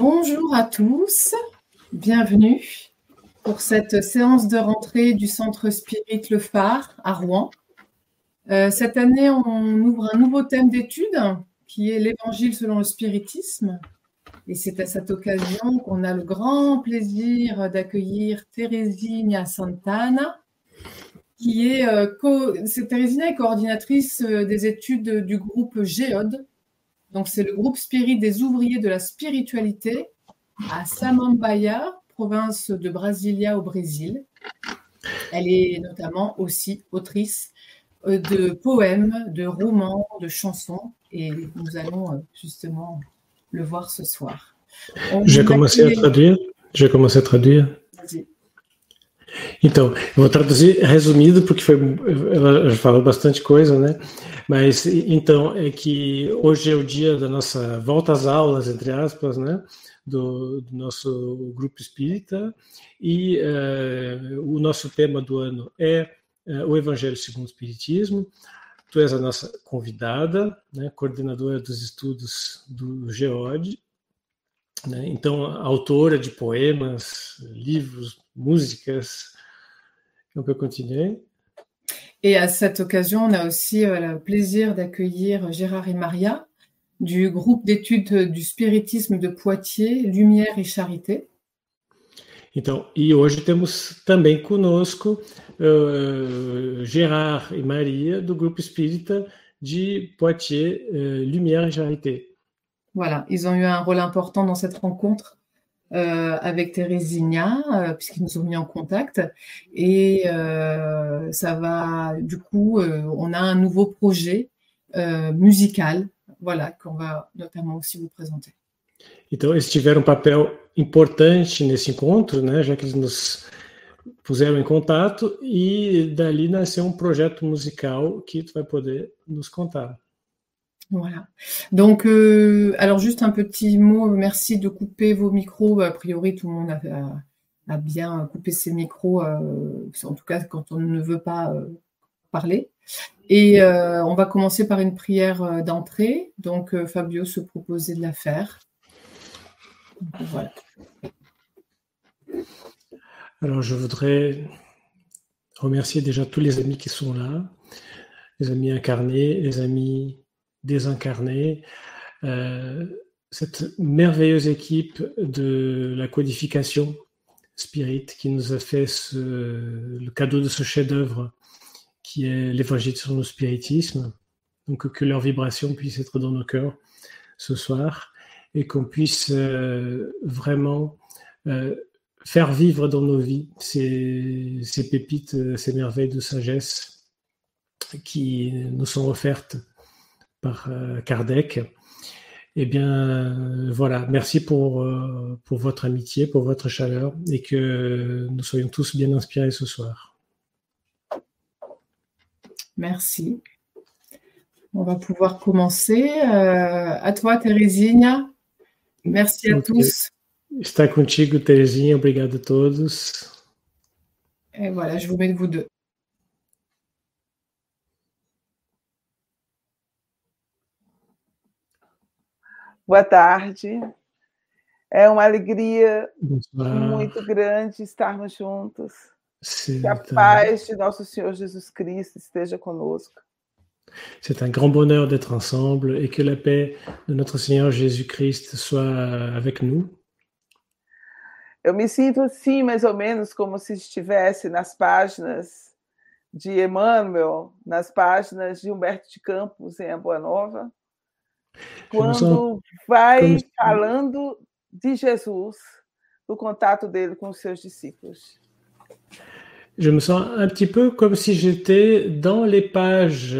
Bonjour à tous, bienvenue pour cette séance de rentrée du Centre Spirit Le Phare à Rouen. Euh, cette année, on ouvre un nouveau thème d'étude qui est l'Évangile selon le spiritisme. Et c'est à cette occasion qu'on a le grand plaisir d'accueillir Teresina Santana, qui est, euh, est coordinatrice euh, des études du groupe GEOD, donc, c'est le groupe Spirit des ouvriers de la spiritualité à Samambaia, province de Brasilia au Brésil. Elle est notamment aussi autrice euh, de poèmes, de romans, de chansons, et nous allons euh, justement le voir ce soir. J'ai commencé à traduire. J'ai commencé à traduire. Então, eu vou traduzir resumido, porque foi, ela falou bastante coisa, né? Mas então é que hoje é o dia da nossa volta às aulas, entre aspas, né? Do, do nosso grupo espírita, e uh, o nosso tema do ano é uh, o Evangelho segundo o Espiritismo. Tu és a nossa convidada, né? coordenadora dos estudos do GEOD, né? então autora de poemas, livros, músicas, On peut continuer. Et à cette occasion, on a aussi euh, le plaisir d'accueillir Gérard et Maria du groupe d'études du spiritisme de Poitiers, Lumière et Charité. Então, e hoje temos também conosco uh, Gérard e Maria do grupo espírita de Poitiers, uh, Lumière et Charité. Voilà, ils ont eu un rôle important dans cette rencontre euh, avec Teresinha, euh, puisqu'ils nous ont mis en contact. Et euh, ça va, du coup, on a un nouveau projet musical, voilà, qu'on va notamment aussi vous présenter. Então, eles tiveram um papel importante nesse encontro, né, já que eles nos puseram em contato, e dali nasceu um projeto musical que tu vai poder nos contar. Voilà. Donc, euh, alors juste un petit mot, merci de couper vos micros. A priori, tout le monde a, bien coupé ses micros, euh, en tout cas quand on ne veut pas euh, parler. Et on va commencer par une prière d'entrée. Donc, Fabio se proposait de la faire. voilà. Alors, je voudrais remercier déjà tous les amis qui sont là, les amis incarnés, les amis désincarné, euh, cette merveilleuse équipe de la codification Spirit qui nous a fait le cadeau de ce chef-d'œuvre qui est l'évangile sur le spiritisme. Donc que leur vibration puisse être dans nos cœurs ce soir et qu'on puisse euh, vraiment euh, faire vivre dans nos vies ces, ces pépites, ces merveilles de sagesse qui nous sont offertes par euh, Kardec. Eh bien, voilà, merci pour, euh, pour votre amitié, pour votre chaleur et que nous soyons tous bien inspirés ce soir. Merci. On va pouvoir commencer. Euh, à toi, Teresinha. Merci à tous. Está contigo, Teresinha. Obrigado a todos. Et voilà, je vous mets vous deux. Boa tarde. É uma alegria muito grande estarmos juntos. Que a tá. paz de nosso Senhor Jesus Cristo esteja conosco. C'est un grand bonheur d'être ensemble et que la paix de notre Seigneur Jésus-Christ soit avec nous. Eu me sinto assim, mais ou menos, como se estivesse nas páginas de Emmanuel, nas páginas de Humberto de Campos, em A Boa Nova. Quando vai falando de Jesus, do contato dele com os seus discípulos. Je me sens un petit peu comme si j'étais dans les pages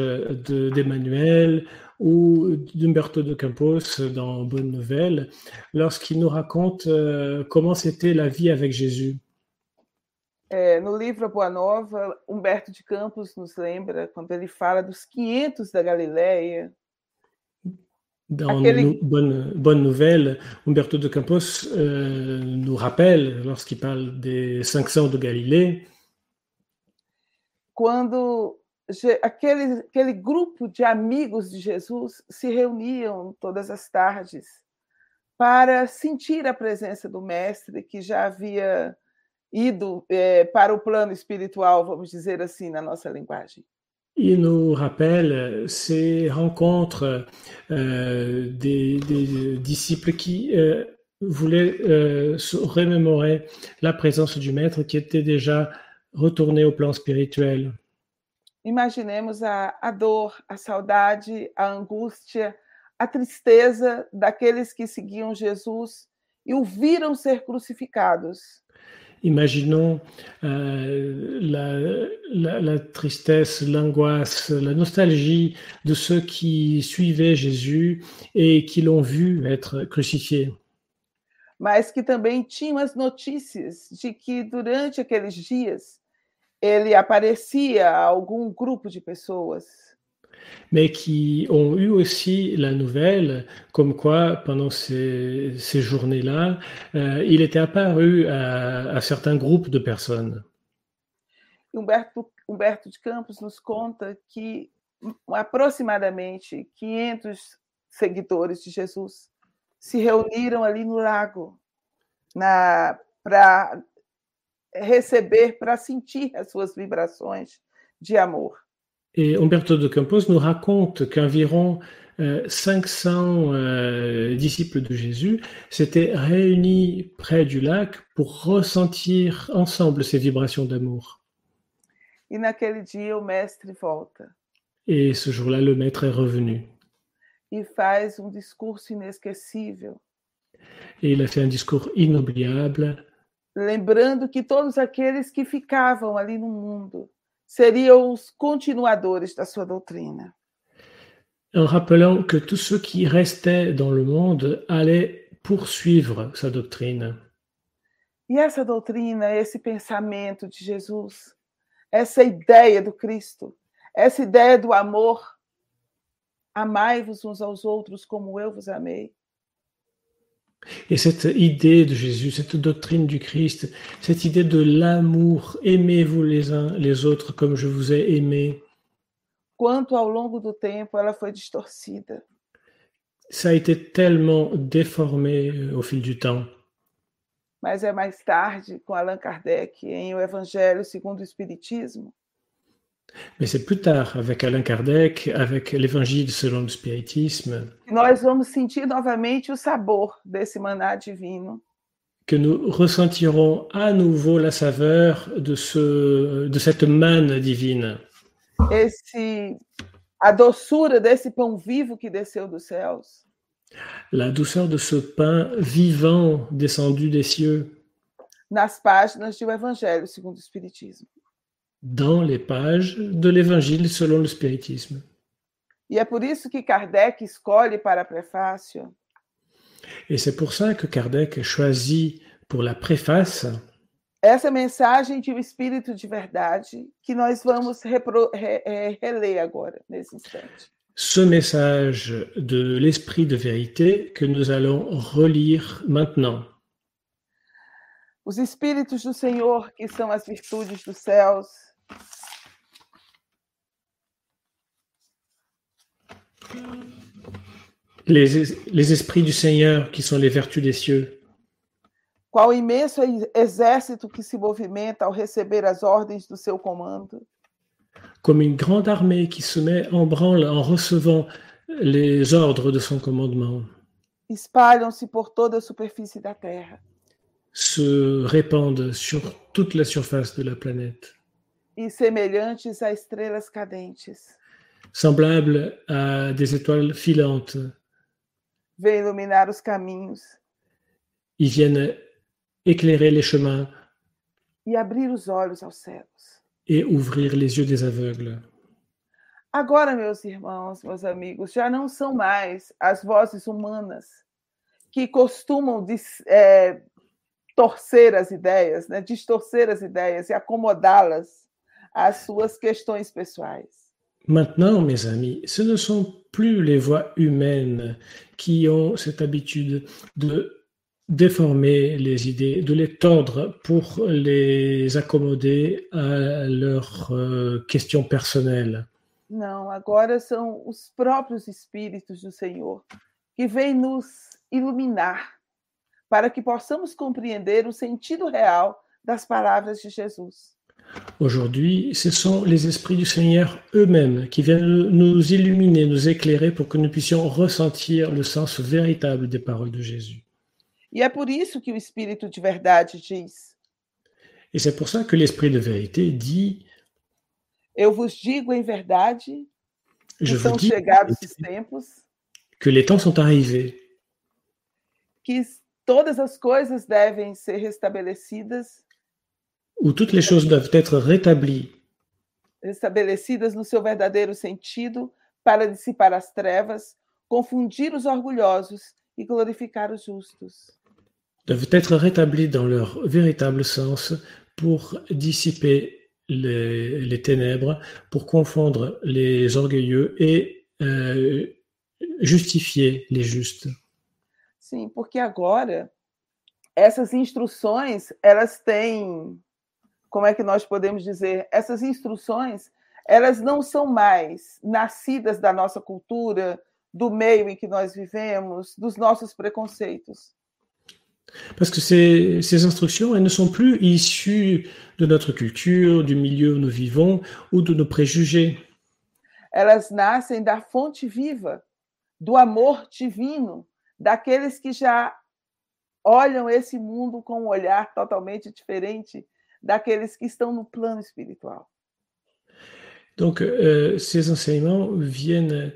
d'Emmanuel ou d'Umberto de Campos dans Bonne Nouvelle, lorsqu'il nous raconte euh, comment c'était la vie avec Jésus. É, no livro Boa Nova, Humberto de Campos nos lembra quando ele fala dos 500 da Galileia, Dans bonne, bonne nouvelle, Umberto de Campos euh, nous rappelle, lorsqu'il parle des 500 de Galilée, quando aquele, aquele grupo de amigos de Jesus se reuniam todas as tardes para sentir a presença do Mestre que já havia ido é, para o plano espiritual, vamos dizer assim, na nossa linguagem. Il nous rappelle ces rencontres euh, des, des, disciples qui euh, voulaient euh, se remémorer la présence du Maître qui était déjà retourné au plan spirituel. Imaginemos a, a dor, a saudade, a angústia, a tristeza daqueles que seguiam Jesus e o viram ser crucificados. Imaginons euh, la, la, la, tristesse, l'angoisse, la nostalgie de ceux qui suivaient Jésus et qui l'ont vu être crucifié. Mas que também tinham as notícias de que durante aqueles dias ele aparecia a algum grupo de pessoas. Mais qui ont eu aussi la nouvelle comme quoi pendant ces, ces journées-là, euh, il était apparu à, à, certains groupes de personnes. Humberto, Humberto de Campos nos conta que aproximadamente 500 seguidores de Jesus se reuniram ali no lago para receber, para sentir as suas vibrações de amor. Et Umberto de Campos nous raconte qu'environ euh, 500 euh, disciples de Jésus s'étaient réunis près du lac pour ressentir ensemble ces vibrations d'amour. E naquele dia o mestre volta. Et ce jour-là, le maître est revenu. E faz um discurso inesquecível. Et il a fait un discours inoubliable. Lembrando que todos aqueles que ficavam ali no mundo seriam os continuadores da sua doutrina. En rappelant que tous ceux qui restaient dans le monde allaient poursuivre sa doctrine. E essa doutrina, esse pensamento de Jesus, essa ideia do Cristo, essa ideia do amor, amai-vos uns aos outros como eu vos amei. Et cette idée de Jésus, cette doctrine du Christ, cette idée de l'amour, aimez-vous les uns les autres comme je vous ai aimé? Quanto ao longo do tempo ela foi distorcida. Ça a été tellement déformé euh, au fil du temps. Mas é mais tarde, com Allan Kardec, em O Evangelho segundo o Espiritismo, Mais c'est plus tard, avec Alain Kardec, avec l'Évangile selon le spiritisme, nós vamos sentir novamente o sabor desse maná divino. que nous ressentirons à nouveau la saveur de, ce, de cette manne divine, Esse, a doçura desse pão vivo que desceu dos céus. la douceur de ce pain vivant descendu des cieux nas páginas do Evangelho segundo o Espiritismo. Dans les pages de l'Évangile selon le spiritisme. E é por isso que Kardec escolhe para prefácio Et c'est pour ça que Kardec choisit pour la préface essa mensagem de um espírito de verdade que nós vamos repro- re- re- reler agora, nesse instante. ce message de l'esprit de vérité que nous allons relire maintenant. Os espíritos do Senhor, que são as virtudes dos céus, Les, les esprits du Seigneur qui sont les vertus des cieux, qual imenso exército que se movimenta ao receber as ordens do seu comando, comme une grande armée qui se met en branle en recevant les ordres de son commandement, espalham-se por toda a superfície da terra. se répandent sur toute la surface de la planète, E semelhantes a estrelas cadentes, semblables à des étoiles filantes. vêm iluminar os caminhos Ils viennent éclairer les chemins e abrir os olhos aos cegos. et ouvrir les yeux des aveugles. Agora, meus irmãos, meus amigos, já não são mais as vozes humanas que costumam é, torcer as ideias, né? distorcer as ideias e acomodá-las às suas questões pessoais. Maintenant, mes amis, ce ne sont plus les voix humaines qui ont cette habitude de déformer les idées, de les tordre pour les accommoder à leurs euh, questions personnelles. Não, agora são os próprios espíritos do Senhor que vêm nos iluminar, para que possamos compreender o sentido real das palavras de Jesus. Aujourd'hui, ce sont les esprits du Seigneur eux-mêmes qui viennent nous illuminer, nous éclairer pour que nous puissions ressentir le sens véritable des paroles de Jésus. E é por isso que o Espírito de verdade diz: Et c'est pour ça que l'Esprit de vérité dit, Eu vos digo em verdade je que vous são dis chegados os tempos, que les temps sont arrivés, que todas as coisas devem ser restabelecidas, où toutes les choses doivent être rétablies, restabelecidas no seu verdadeiro sentido, para dissipar as trevas, confundir os orgulhosos e glorificar os justos. doivent être rétablies dans leur véritable sens pour dissiper les, les ténèbres, pour confondre les orgueilleux et euh, justifier les justes. Sim, porque agora essas instruções, elas têm, como é que nós podemos dizer? Essas instruções, elas não são mais nascidas da nossa cultura, do meio em que nós vivemos, dos nossos preconceitos. Parce que ces, ces instructions, elles ne sont plus issues de notre culture, du milieu où nous vivons ou de nos préjugés. Elas nascem da fonte viva, do amor divino, daqueles que já olham esse mundo com um olhar totalmente diferente daqueles que estão no plano espiritual. Donc, euh, ces enseignements viennent.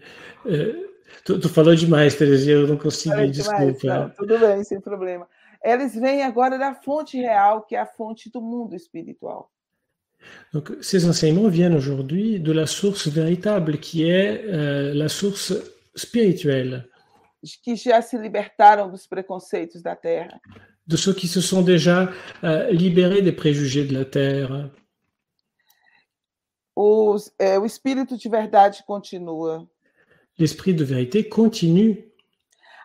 Euh, tu, tu falou demais, Terezinha, eu não consegui, Falei demais? desculpa. Não, tudo bem, sem problema. Eles vêm agora da fonte real, que é a fonte do mundo espiritual. Donc, ces enseignements viennent aujourd'hui de la source véritable, qui est euh, la source spirituelle, que já se libertaram dos preconceitos da terra. De ceux qui se sont déjà euh, libérés des préjugés de la terre. Os, é, o Espírito de verdade continua. L'esprit de vérité continue.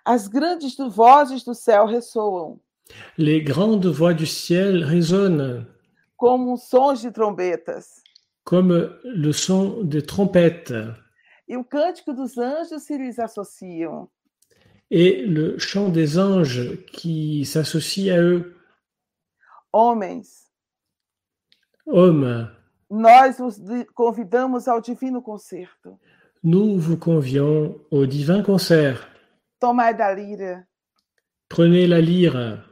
As grandes vozes do céu ressoam, Les grandes voix du ciel résonnent como sons de trombetas. comme le son des trompettes E o cântico dos anjos se lhes associam. Et le chant des anges qui s'associe à eux. Homens, Hommes, nós os di- convidamos ao divino concerto. nous vous convions au divin concert. Tomai da lira, Prenez la lyre,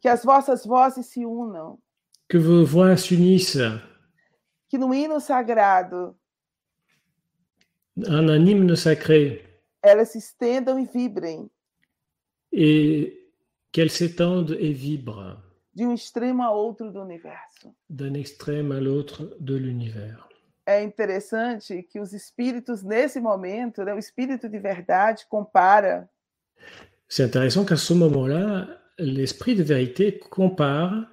que as vossas vozes se unam, que vos voix s'unissent. Que no hino sagrado en un hymne sacré. elas se estendam e vibrem et qu'elles s'étendent et vibrent de um extremo a outro do universo. d'un extrême à l'autre de l'univers. É interessante que os espíritos, nesse momento, né, o espírito de verdade compara C'est intéressant qu'à ce moment-là, l'esprit de vérité compare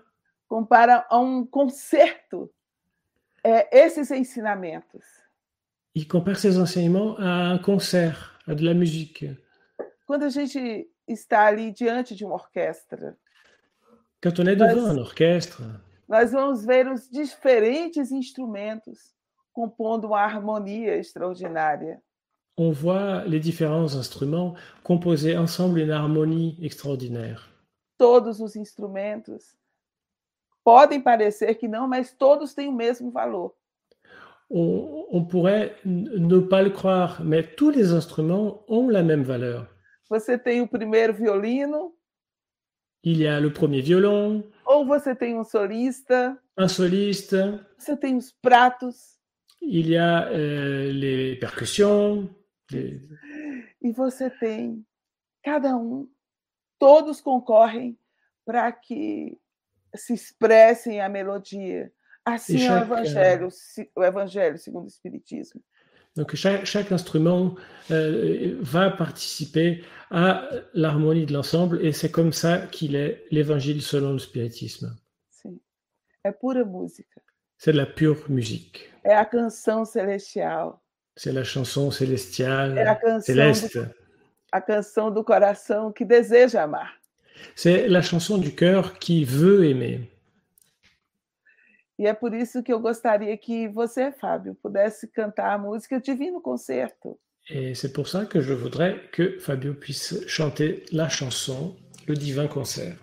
compara a um concerto é, esses ensinamentos. Il compare ses enseignements à un concert, à de la musique. Quando a gente está ali diante de uma orquestra, Quand on est devant un orchestre, nós vamos ver os diferentes instrumentos compondo uma harmonia extraordinária. on voit les différents instruments composer ensemble une harmonie extraordinaire. Todos os instrumentos podem parecer que não, mas todos têm o mesmo valor. On, on pourrait ne pas le croire, mais tous les instruments ont la même valeur. Você tem o primeiro violino, Il y a le premier violon, ou você tem um solista, un soliste, você tem os pratos, il y a euh, les percussions, les- e você tem cada um, todos concorrem para que se expressem a melodia. Assim é o evangelho, o evangelho segundo o espiritismo. Donc chaque, chaque instrument euh, va participer à l'harmonie de l'ensemble et c'est comme ça qu'il est l'évangile selon le spiritisme. Sim. É pura música. C'est de la pure musique. É a canção celestial, C'est la chanson célestiale, é a canção céleste. do, a canção do coração que deseja amar. C'est la chanson du cœur qui veut aimer. E que eu gostaria que você, pudesse cantar Divino Concerto. Et c'est pour ça que je voudrais que Fabio puisse chanter la chanson, le divin concert.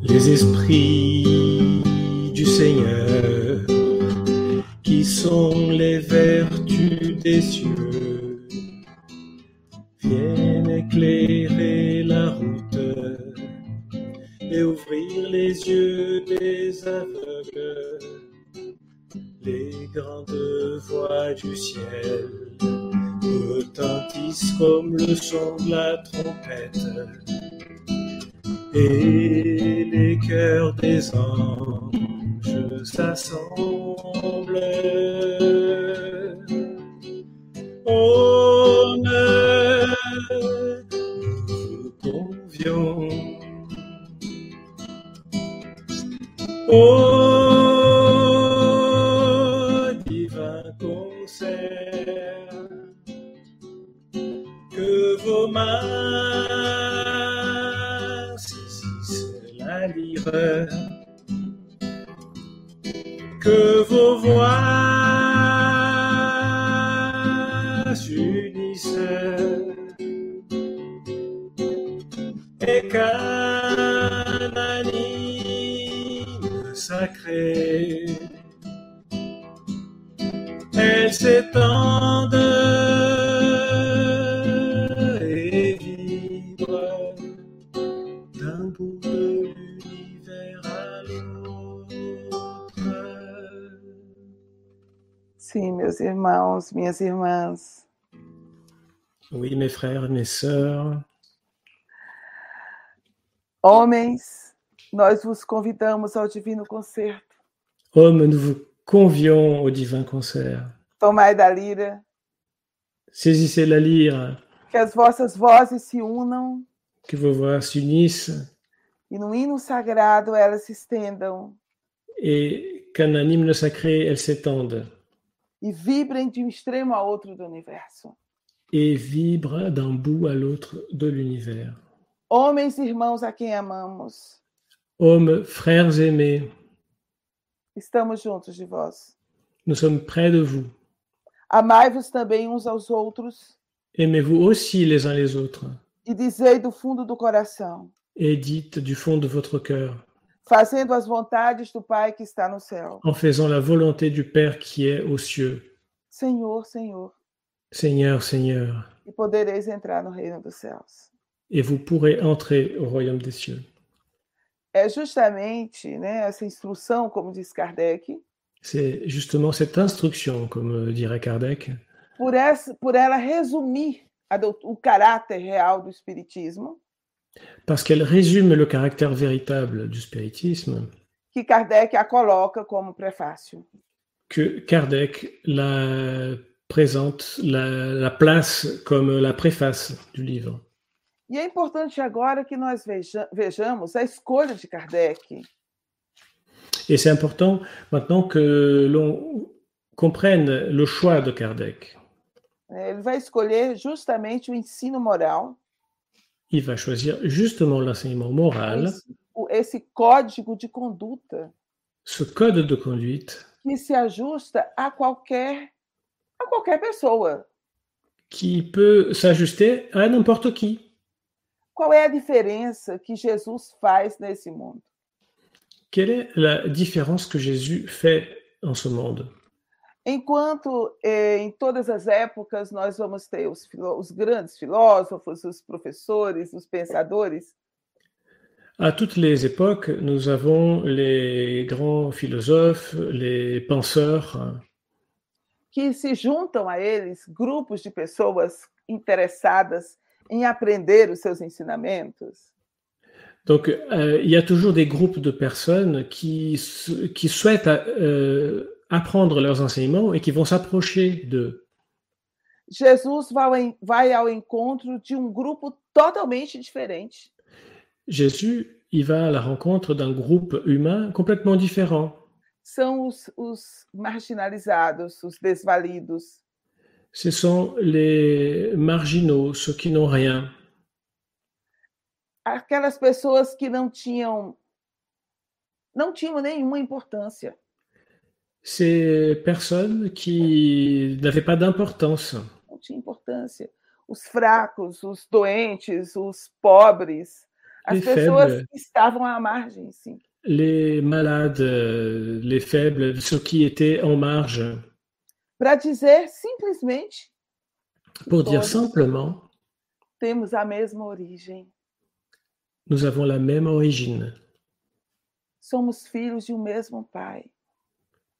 Les esprits du Seigneur, qui sont les vertus des cieux, viennent éclairer la route et ouvrir les yeux des aveugles. Les grandes voix du ciel retentissent comme le son de la trompette et les cœurs des anges s'assemblent. Nous. Oh, divin concert, que vos mains saisissent la lyre, que vos voix s'unissent et qu'un anime sacré. Elles s'étendent et vibrent d'un bout de l'univers à l'autre. Sim, meus irmãos, minhas irmãs, Oui, mes frères, mes sœurs, homens, nós vos convidamos ao divino concerto. hommes, nous vous convions au divin concert. Tomai da lira, Saisissez la lyre, que as vossas vozes se unam que vos voix s'unissent e no hino sagrado elas se estendam et qu'un hymne sacré, elles s'étendent e vibrem de um extremo a outro do universo. et vibrent d'un bout à l'autre de l'univers. Homens irmãos a quem amamos, Hommes, frères aimés, estamos juntos de vós. nous sommes près de vous. Amai-vos também uns aos outros Aimez-vous aussi les uns les autres e dizei do fundo do coração, et dites du fond de votre cœur, fazendo as vontades do Pai que está no céu. en faisant la volonté du Père qui est aux cieux. Senhor, Senhor, Seigneur, Seigneur, e podereis entrar no reino dos céus. Et vous pourrez entrer au royaume des cieux. É justamente né, essa instrução, como diz Kardec, C'est justement cette instruction, comme dirait Kardec, por, essa, por ela resumir a o caráter real do Espiritismo, parce qu'elle résume le caractère véritable du spiritisme, que Kardec a coloca como prefácio. que Kardec la présente, la, la place comme la préface du livre. E é importante agora que nós veja- vejamos a escolha de Kardec, Et c'est important maintenant que l'on comprenne le choix de Kardec. né? Ele vai escolher justamente o ensino moral, Il va choisir justement l'enseignement moral, esse, o- esse código de conduta ce code de conduite que se ajusta a qualquer a qualquer pessoa. qui peut s'ajuster à n'importe qui. Qual é a diferença que Jesus faz nesse mundo? Quelle est la différence que Jésus fait en ce monde? Enquanto eh, em todas as épocas nós vamos ter os, os grandes filósofos, os professores, os pensadores, À toutes les époques, nous avons les grands philosophes, les penseurs, que se juntam a eles grupos de pessoas interessadas em aprender os seus ensinamentos. Donc, euh, il y a toujours des groupes de personnes qui, qui souhaitent euh, apprendre leurs enseignements et qui vont s'approcher d'eux. Jesus vai ao, en- vai ao encontro de um grupo totalmente diferente. Jésus, il va à la rencontre d'un groupe humain complètement différent. São os, os marginalizados, os desvalidos, Ce sont les marginaux, ceux qui n'ont rien, aquelas pessoas que não tinham não tinham nenhuma importância. Ces personnes qui n'avaient pas d'importance. Não tinha importância. Os fracos, os doentes, os pobres, as Les pessoas faibles. que estavam à margem, sim. Les malades, les faibles, ceux qui étaient en marge, Para dizer simplesmente pour dire Todos. simplement, temos a mesma origem. nous avons la même origine. Somos filhos de um mesmo pai.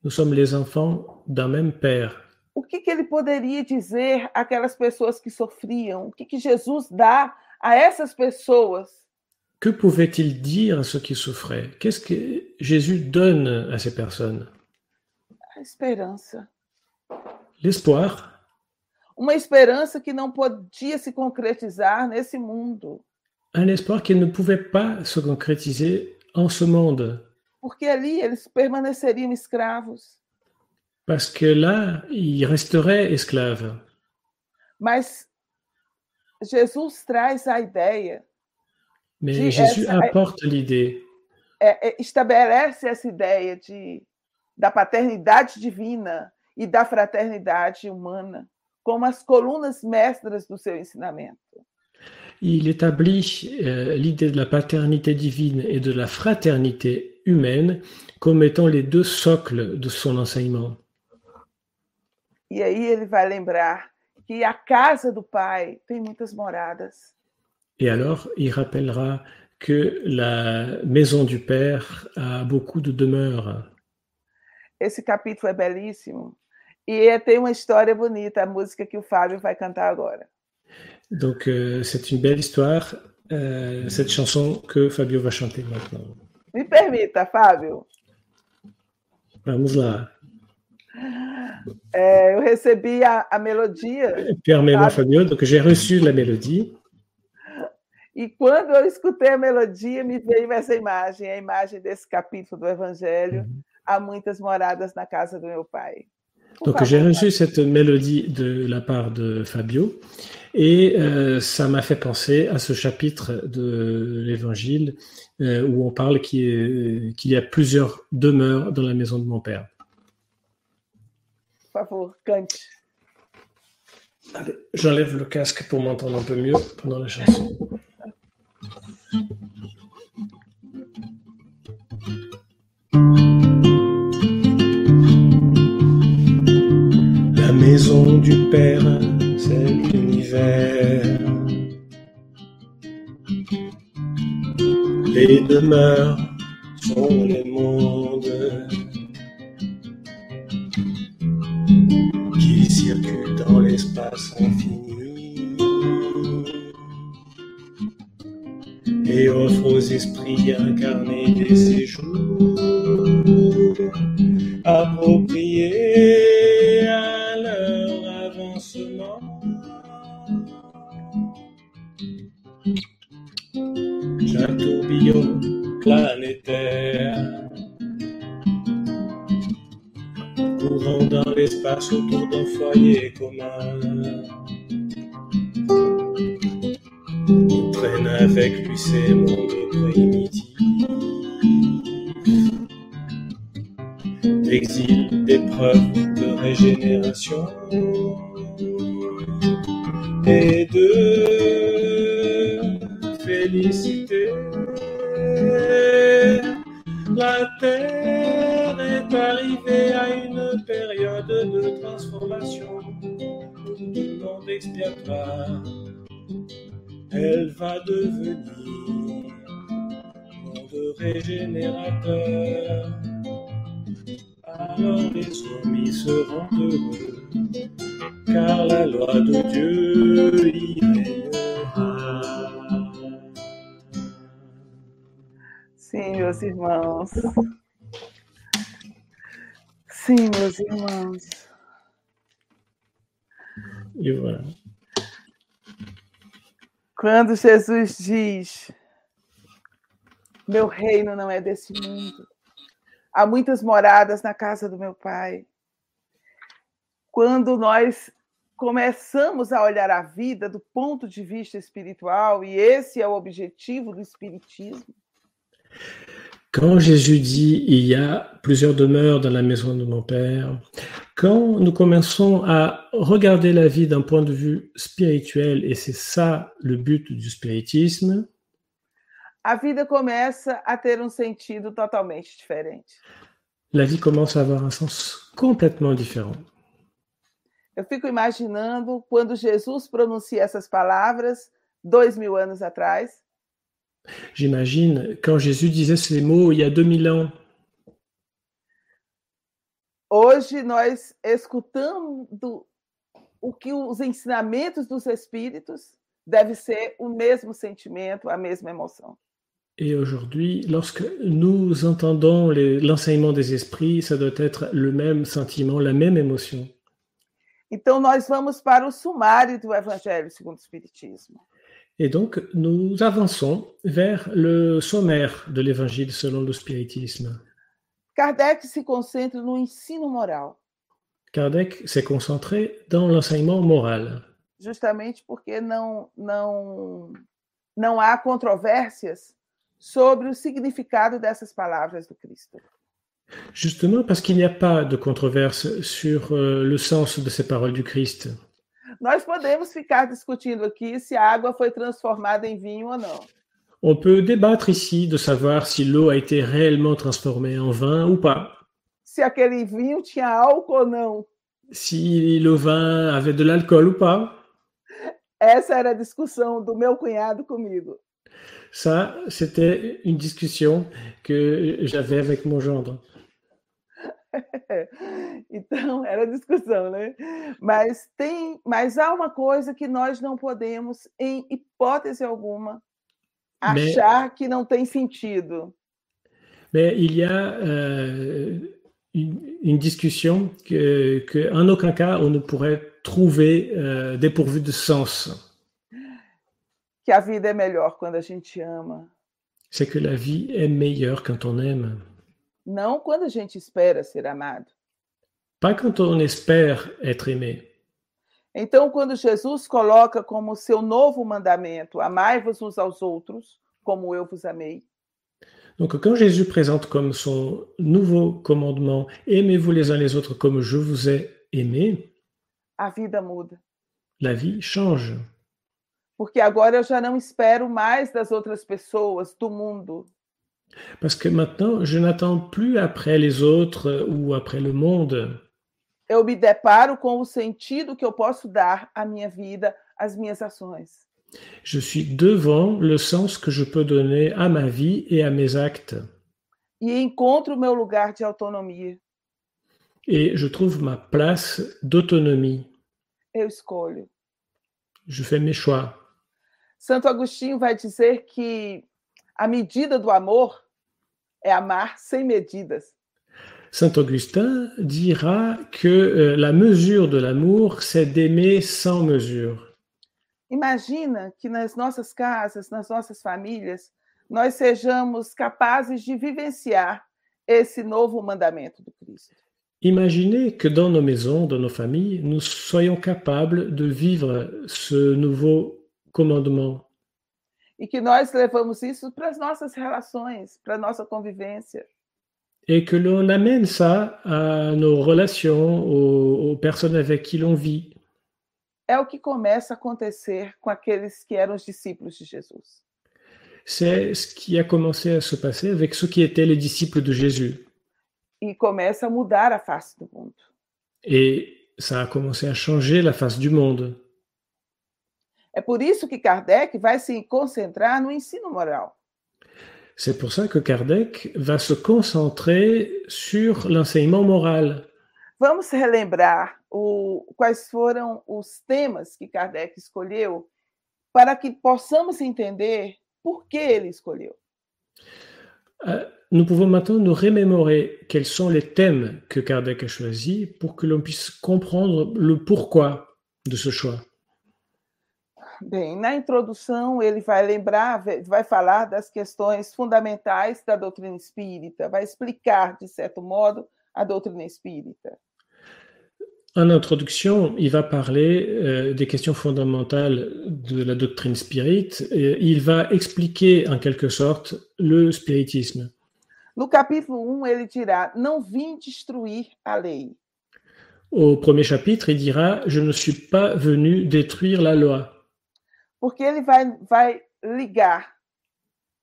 Nous sommes les enfants d'un même Père. O que, que ele poderia dizer àquelas pessoas que sofriam? O que, que Jesus dá a essas pessoas? Que pouvait-il dire à ceux qui souffraient Qu'est-ce que Jésus donne à ces personnes A esperança. L'espoir, Uma esperança que não podia se concretizar nesse mundo. un espoir qui ne pouvait pas se concrétiser en ce monde. Porque ali eles permaneceriam escravos. Parce que là, ils resteraient esclaves. Mas Jesus traz a ideia, Mais Qui Jésus est- apporte l'idée, é, é, estabelece essa ideia de, da paternidade divina e da fraternidade humana como as colunas mestras do seu ensinamento. il établit euh, l'idée de la paternité divine et de la fraternité humaine comme étant les deux socles de son enseignement. E aí ele vai lembrar que a casa do Pai tem muitas moradas. Et alors, il rappellera que la maison du Père a beaucoup de demeures. Esse capítulo é belíssimo. E é- tem uma história bonita, a música que o Fábio vai cantar agora. Donc, euh, c'est une belle histoire, euh, cette chanson que Fabio va chanter maintenant. Me permita, Fábio. Vamos lá. É, eu recebi a, a melodia Permets-moi. Fabio. Donc, j'ai reçu la mélodie. e quando eu escutei a melodia, me veio essa imagem, a imagem desse capítulo do Evangelho. Há muitas moradas na casa do meu pai. Donc, j'ai reçu cette mélodie de la part de Fabio. Et euh, ça m'a fait penser à ce chapitre de l'Évangile euh, où on parle qu'il y, y a plusieurs demeures dans la maison de mon Père. J'enlève le casque pour m'entendre un peu mieux pendant la chanson. maison du Père, c'est l'univers. Les demeures sont les mondes qui circulent dans l'espace infini et offrent aux esprits incarnés des séjours devenir monde régénérateur. Alors les hommes y seront heureux, car la loi de Dieu y régnera. Sim, meus irmãos. Sim, meus irmãos. Voilà. Quando Jesus diz: Meu reino não é desse mundo, há muitas moradas na casa do meu pai. Quando nós começamos a olhar a vida do ponto de vista espiritual, e esse é o objetivo do Espiritismo, Quand Jésus dit il y a plusieurs demeures dans la maison de mon Père, quand nous commençons à regarder la vie d'un point de vue spirituel, et c'est ça le but du spiritisme, a vida começa a ter um sentido totalmente diferente. la vie commence à avoir un sens complètement différent. Eu fico imaginando quando Jesus pronuncia essas palavras dois mil anos atrás. J'imagine quand Jésus disait ces mots il y a 2000 ans. Hoje nós escutando o que os ensinamentos dos espíritos deve ser o mesmo sentimento, a mesma emoção. Et aujourd'hui, lorsque nous entendons l'enseignement des esprits, ça doit être le même sentiment, la même émotion. Então nós vamos para o sumário do Evangelho segundo o Espiritismo. Et donc, nous avançons vers le sommaire de l'évangile selon le spiritisme. Kardec se concentra no ensino moral, Kardec s'est concentré dans l'enseignement moral, justamente porque não não não há controvérsias sobre o significado dessas palavras do Cristo. justement parce qu'il n'y a pas de controverse sur euh, le sens de ces paroles du Christ. Nós podemos ficar discutindo aqui se a água foi transformada em vinho ou não. On peut débattre ici de savoir si l'eau a été réellement transformée en vin ou pas, Se aquele vinho tinha álcool ou não. si le vin avait de l'alcool ou pas. Essa era a discussão do meu cunhado comigo. Ça, c'était une discussion que j'avais avec mon gendre. Então, era discussão, né? Mas tem, mas há uma coisa que nós não podemos, em hipótese alguma, Mais- achar que não tem sentido. Mais il y a euh, une, une discussion que, que, en aucun cas, on ne pourrait trouver euh, dépourvue de sens. Que a vida é melhor quando a gente ama, C'est que la vie est meilleure quand on aime. Não quando a gente espera ser amado. Pas quand on espère être aimé. Então, quando Jesus coloca como seu novo mandamento, amai-vos uns aos outros, como eu vos amei, Donc quand Jésus présente comme son nouveau commandement, aimez-vous les uns les autres comme je vous ai aimé, a vida muda. la vie change. Porque agora eu já não espero mais das outras pessoas, do mundo. Parce que maintenant, je n'attends plus après les autres euh, ou après le monde. Eu me deparo com o sentido que eu posso dar à minha vida, às minhas ações. Je suis devant le sens que je peux donner à ma vie et à mes actes. E encontro meu lugar de autonomia. Et je trouve ma place d'autonomie. Eu escolho. Je fais mes choix. Santo Agostinho vai dizer que a medida do amor é amar sem medidas. Saint Augustin dira que euh, la mesure de l'amour, c'est d'aimer sans mesure. Imagina que nas nossas casas, nas nossas famílias, nós sejamos capazes de vivenciar esse novo mandamento do Cristo. Imaginez que dans nos maisons, dans nos familles, nous soyons capables de vivre ce nouveau commandement E que nós levamos isso para as nossas relações, para a nossa convivência. et que l'on amène ça à nos relations, aux, aux personnes avec qui l'on vit. É o que começa a acontecer com aqueles que eram os discípulos de Jesus. C'est ce qui a commencé à se passer avec ceux qui étaient les disciples de Jésus. E começa a mudar a face do mundo. Et ça a commencé à changer la face du monde. É por isso que Kardec vai se concentrar no ensino moral. C'est pour ça que Kardec va se concentrer sur l'enseignement moral. Vamos relembrar o, quais foram os temas que Kardec escolheu para que possamos entender por que ele escolheu. Euh, Nous pouvons maintenant nous remémorer quels sont les thèmes que Kardec a choisis pour que l'on puisse comprendre le pourquoi de ce choix. Bem, na introdução ele vai lembrar, vai falar das questões fundamentais da doutrina espírita, vai explicar, de certo modo, a doutrina espírita. En introduction, il va parler euh, des questions fondamentales de la doctrine spirite. Et il va expliquer en quelque sorte le spiritisme. No capítulo 1, ele dirá: Não vim destruir a lei. Au premier chapitre, il dira Je ne suis pas venu détruire la loi. Porque ele vai, vai ligar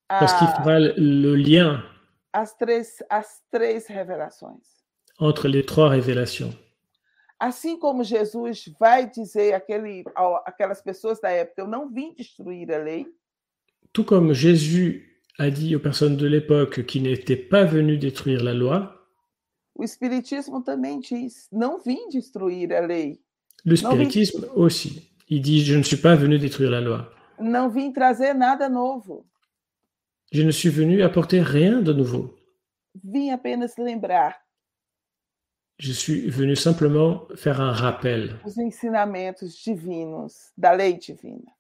Parce qu'il a, fera le- lien as, três, as três revelações. entre les trois révélations. Assim como Jesus vai dizer àquele, aquelas pessoas da época: Eu não vim destruir a lei. Tout comme Jésus a dit aux personnes de l'époque qu'il n'était pas venu détruire la loi, O Espiritismo também diz: Não vim destruir a lei. le spiritisme aussi. Il dit Je ne suis pas venu détruire la loi. Não vim trazer nada novo. Je ne suis venu apporter rien de nouveau. Vim apenas lembrar Je suis venu simplement faire un rappel, os ensinamentos divinos da lei divina.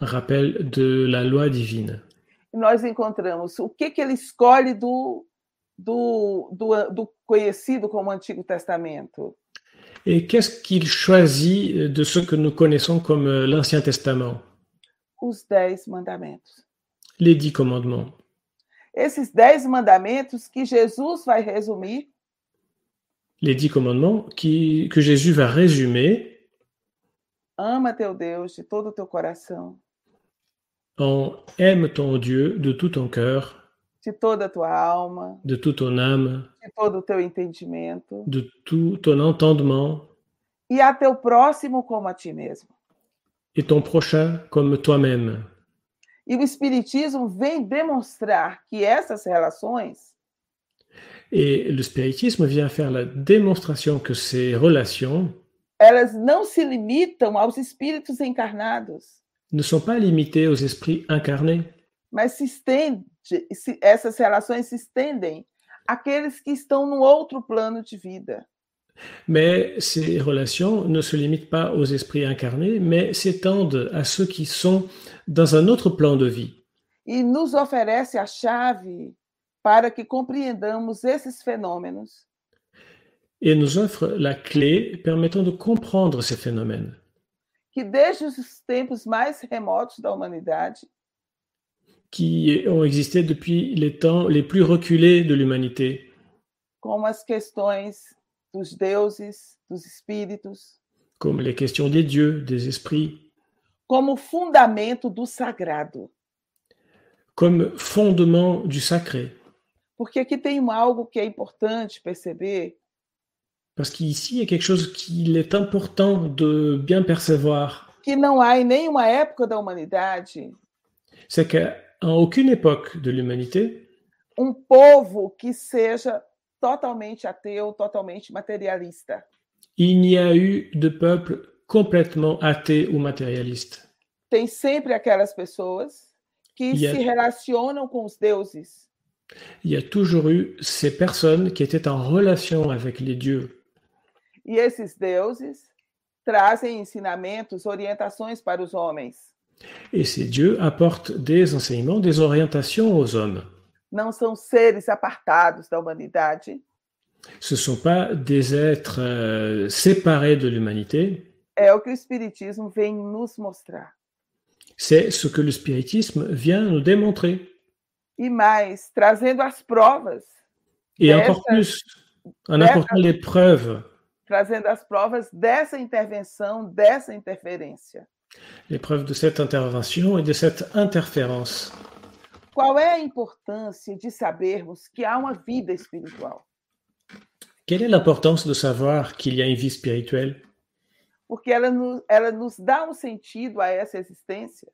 un rappel de la loi divine. E nós encontramos o que, que ele escolhe do, do, do, do conhecido como Antigo Testamento. Et qu'est-ce qu'il choisit de ce que nous connaissons comme euh, l'Ancien Testament? Os Dez Mandamentos. Les dix commandements. Esses Dez Mandamentos que Jesus vai resumir. Les dix commandements qui, que Jésus va résumer. Ama teu Deus de todo teu coração, en aime ton Dieu de tout ton cœur, de toda a tua alma, de toute ton âme, de todo o teu entendimento, de tout ton entendement e a teu próximo como a ti mesmo. et ton prochain comme toi-même. E o Espiritismo vem demonstrar que essas relações Et le spiritisme vient faire la démonstration que ces relations elas não se limitam aos espíritos encarnados, ne sont pas limitées aux esprits incarnés, mas se estende, se- essas relações se estendem àqueles que estão no outro plano de vida. mais ces relations ne se limitent pas aux esprits incarnés, mais s'étendent à ceux qui sont dans un autre plan de vie. E nos oferece a chave para que compreendamos esses fenômenos et nous offre la clé permettant de comprendre ces phénomènes que, desde os tempos mais remotos da humanidade, qui ont existé depuis les temps les plus reculés de l'humanité, comme les questions des dieux, des esprits, como fundamento do sagrado. comme fondement du sacré. Porque aqui tem algo que é importante perceber, Parce qu'ici, il y a quelque chose qu'il est important de bien percevoir, que não há em nenhuma época da humanidade. C'est qu'à aucune époque de l'humanité, um povo que seja totalmente ateu, totalmente materialista. il n'y a eu de peuple complètement athée ou matérialiste. Tem sempre aquelas pessoas que E a- se relacionam com os deuses, Il y a toujours eu ces personnes qui étaient en relation avec les dieux. e esses deuses trazem ensinamentos, orientações para os homens. Et ces dieux apportent des enseignements, des orientations aux hommes. Não são seres apartados da humanidade, Ce ne sont pas des êtres euh, séparés de l'humanité, é o que o Espiritismo vem nos mostrar. c'est ce que le spiritisme vient nous démontrer. E mais, trazendo as provas, Et encore plus, en apportant les preuves, trazendo as provas dessa intervenção, dessa interferência. Les preuves de cette intervention et de cette interférence. Qual é a importância de sabermos que há uma vida espiritual? Quelle est l'importance de savoir qu'il y a une vie spirituelle Porque ela nos, ela nos dá um sentido a essa existência.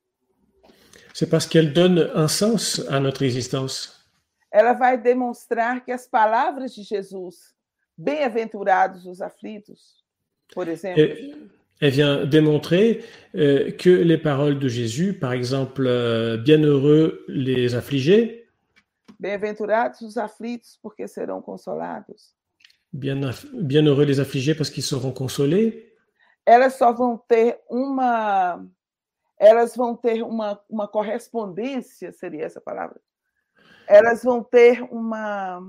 C'est parce qu'elle donne un sens à notre existence. Ela vai demonstrar que as palavras de Jesus, bem-aventurados os aflitos, por exemplo, Et elle vient démontrer euh, que les paroles de Jésus, par exemple, euh, bienheureux les affligés, bem-aventurados os aflitos, porque serão consolados. bien, bienheureux les affligés parce qu'ils seront consolés, Elas só vão ter uma elas vão ter uma, uma correspondência, seria essa palavra. Elas vão ter uma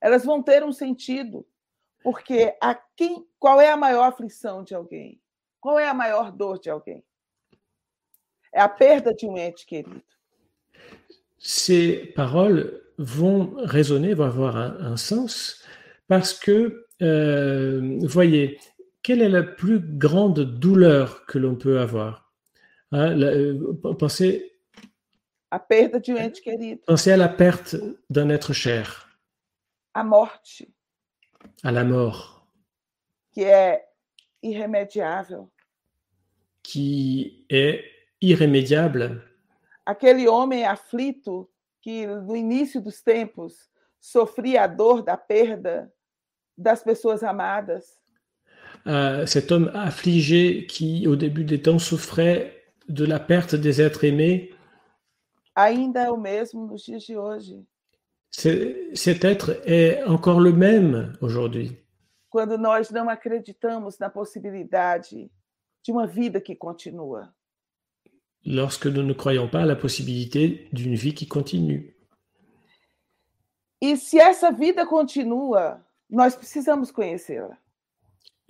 elas vão ter um sentido, porque a quem, qual é a maior aflição de alguém? Qual é a maior dor de alguém? É a perda de um ente querido. ces paroles vont résonner, vont avoir un, sens, parce que, euh, voyez, quelle est la plus grande douleur que l'on peut avoir? Hein, euh, pensez, a perda de um ente querido. Pensez à la perte d'un être cher. A morte. À la mort. Que é irremediável. Qui est irrémédiable. Aquele homem aflito que no início dos tempos sofria a dor da perda das pessoas amadas. Uh, cet homme affligé qui, au début des temps, souffrait de la perte des êtres aimés. Ainda é o mesmo nos dias de hoje. Cet être est encore le même aujourd'hui. Quando nós não acreditamos na possibilidade de uma vida que continua. Lorsque nous ne croyons pas à la possibilité d'une vie qui continue. E se essa vida continua, nós precisamos conhecê-la.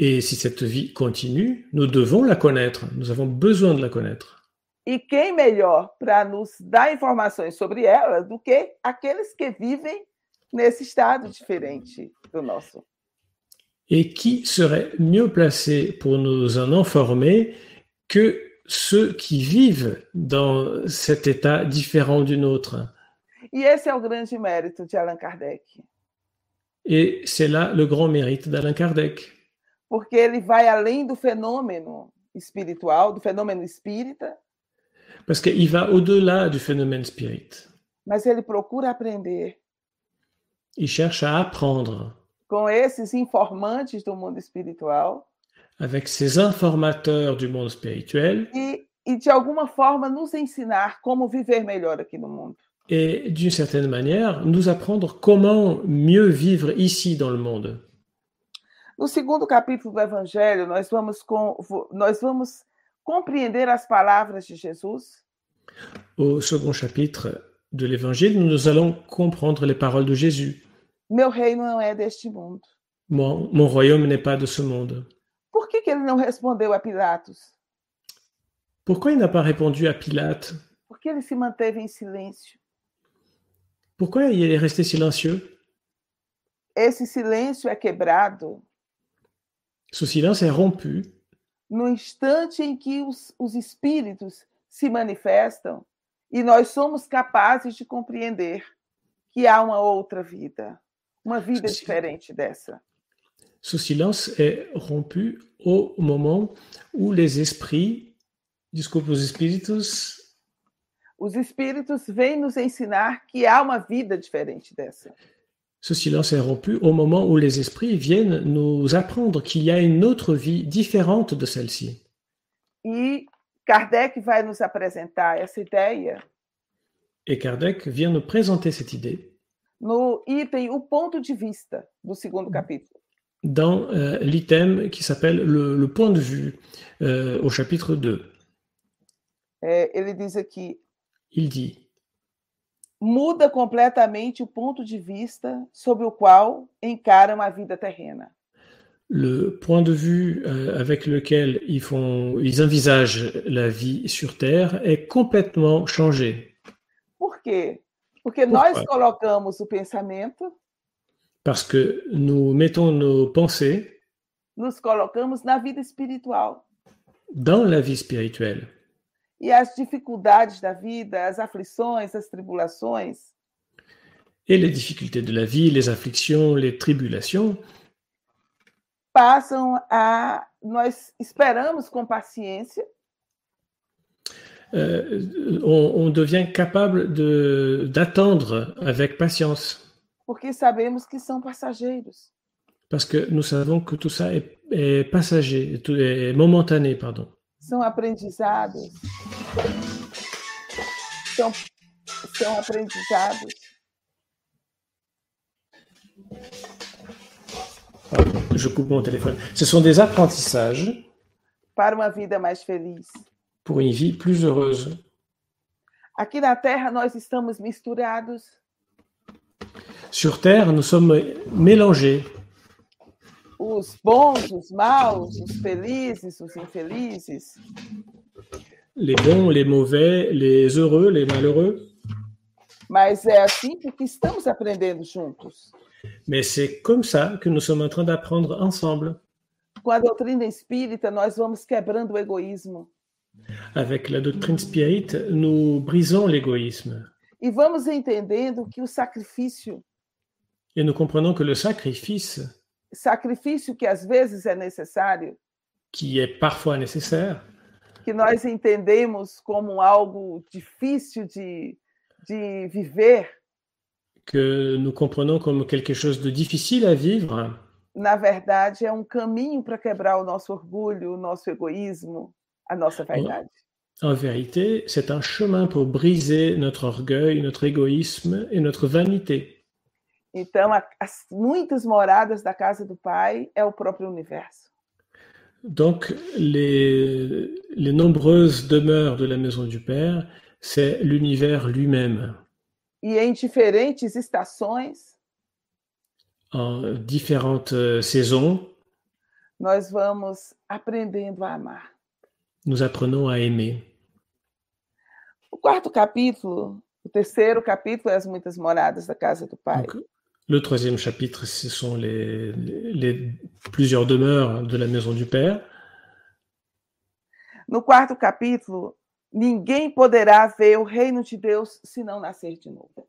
Et si cette vie continue, nous devons la connaître. Nous avons besoin de la connaître. E quem melhor para nos dar informações sobre ela do que aqueles que vivem nesse estado diferente do nosso? Et qui serait mieux placé pour nous en informer que ceux qui vivent dans cet état différent du nôtre E esse é o grande mérito de Allan Kardec. Et c'est là le grand mérite d'Allan Kardec. Porque ele vai além do fenômeno espiritual, do fenômeno espírita. Parce qu'il va au-delà du phénomène spirit. Mas ele procura aprender. Il cherche à apprendre. Com esses informantes do mundo espiritual. Avec ces informateurs du monde spirituel. E, e de alguma forma nos ensinar como viver melhor aqui no mundo. Et d'une certaine manière, nous apprendre comment mieux vivre ici dans le monde. No segundo capítulo do Evangelho, nós vamos, com, nós vamos compreender as palavras de Jesus? Au second chapitre de l'Évangile, nous allons comprendre les paroles de Jésus. Meu reino não é deste mundo. Mon, mon royaume n'est pas de ce monde. Por que, que ele não respondeu a Pilatos? Pourquoi il n'a pas répondu à Pilate? Porque ele se manteve em silêncio? Pourquoi il est resté silencieux? Esse silêncio é quebrado. Ce silence est rompu. No instante em que os, os espíritos se manifestam e nós somos capazes de compreender que há uma outra vida, uma vida Ce diferente dessa. Ce silence est rompu au moment où les esprits, desculpa, os espíritos Os espíritos vêm nos ensinar que há uma vida diferente dessa. Ce silence est rompu au moment où les esprits viennent nous apprendre qu'il y a une autre vie différente de celle-ci. E Kardec vai nos apresentar essa ideia Et Kardec vient nous présenter cette idée no item O Ponto de Vista do segundo capítulo. dans euh, l'item qui s'appelle le, le point de vue euh, au chapitre 2. É, ele diz aqui: Il dit muda completamente o ponto de vista sobre o qual encaram a vida terrena. le point de vue euh, avec lequel ils, font, ils envisagent la vie sur Terre est complètement changé. Por quê? Porque nós colocamos o pensamento, Parce que nous mettons nos pensées nos colocamos na vida espiritual. dans la vie spirituelle. E as dificuldades da vida, as aflições, as tribulações, Et les difficultés de la vie, les afflictions, les tribulations passam a. Nós esperamos com paciência euh, on, on devient capable de- d'attendre avec patience. porque sabemos que são passageiros. Parce que nous savons que tout ça est, est passager, est momentané, pardon. São aprendizados. São, são aprendizados Pardon, je coupe mon téléphone. Ce sont des apprentissages para uma vida mais feliz. pour une vie plus heureuse. Aqui na Terra nós estamos misturados. Sur Terre, nous sommes mélangés. Os bons, os maus, os felizes, os infelizes. Les bons, les mauvais, les heureux, les malheureux. Mas é assim porque estamos aprendendo juntos. Mais c'est comme ça que nous sommes en train d'apprendre ensemble. Com a doutrina espírita, nós vamos quebrando o egoísmo Avec la doctrine spirit, nous brisons l'égoïsme e vamos entendendo que o sacrifício, et nous comprenons que le sacrifice, sacrifício que às vezes é necessário, qui est parfois nécessaire, que nós entendemos como algo difícil de, de viver, que nous comprenons comme quelque chose de difficile à vivre, na verdade é um caminho para quebrar o nosso orgulho, o nosso egoísmo, a nossa vaidade. en vérité, c'est un chemin pour briser notre orgueil, notre égoïsme et notre vanité. Então, as muitas moradas da casa do Pai é o próprio universo. Donc, les, les nombreuses demeures de la maison du Père, c'est l'univers lui-même, E em diferentes estações, en différentes euh, saisons, nós vamos aprendendo a amar. nous apprenons à aimer. O quarto capítulo, o terceiro capítulo é as muitas moradas da casa do Pai. Donc, le troisième chapitre, ce sont les, les plusieurs demeures de la maison du Père. No quarto capítulo, ninguém poderá ver o reino de Deus se não nascer de novo.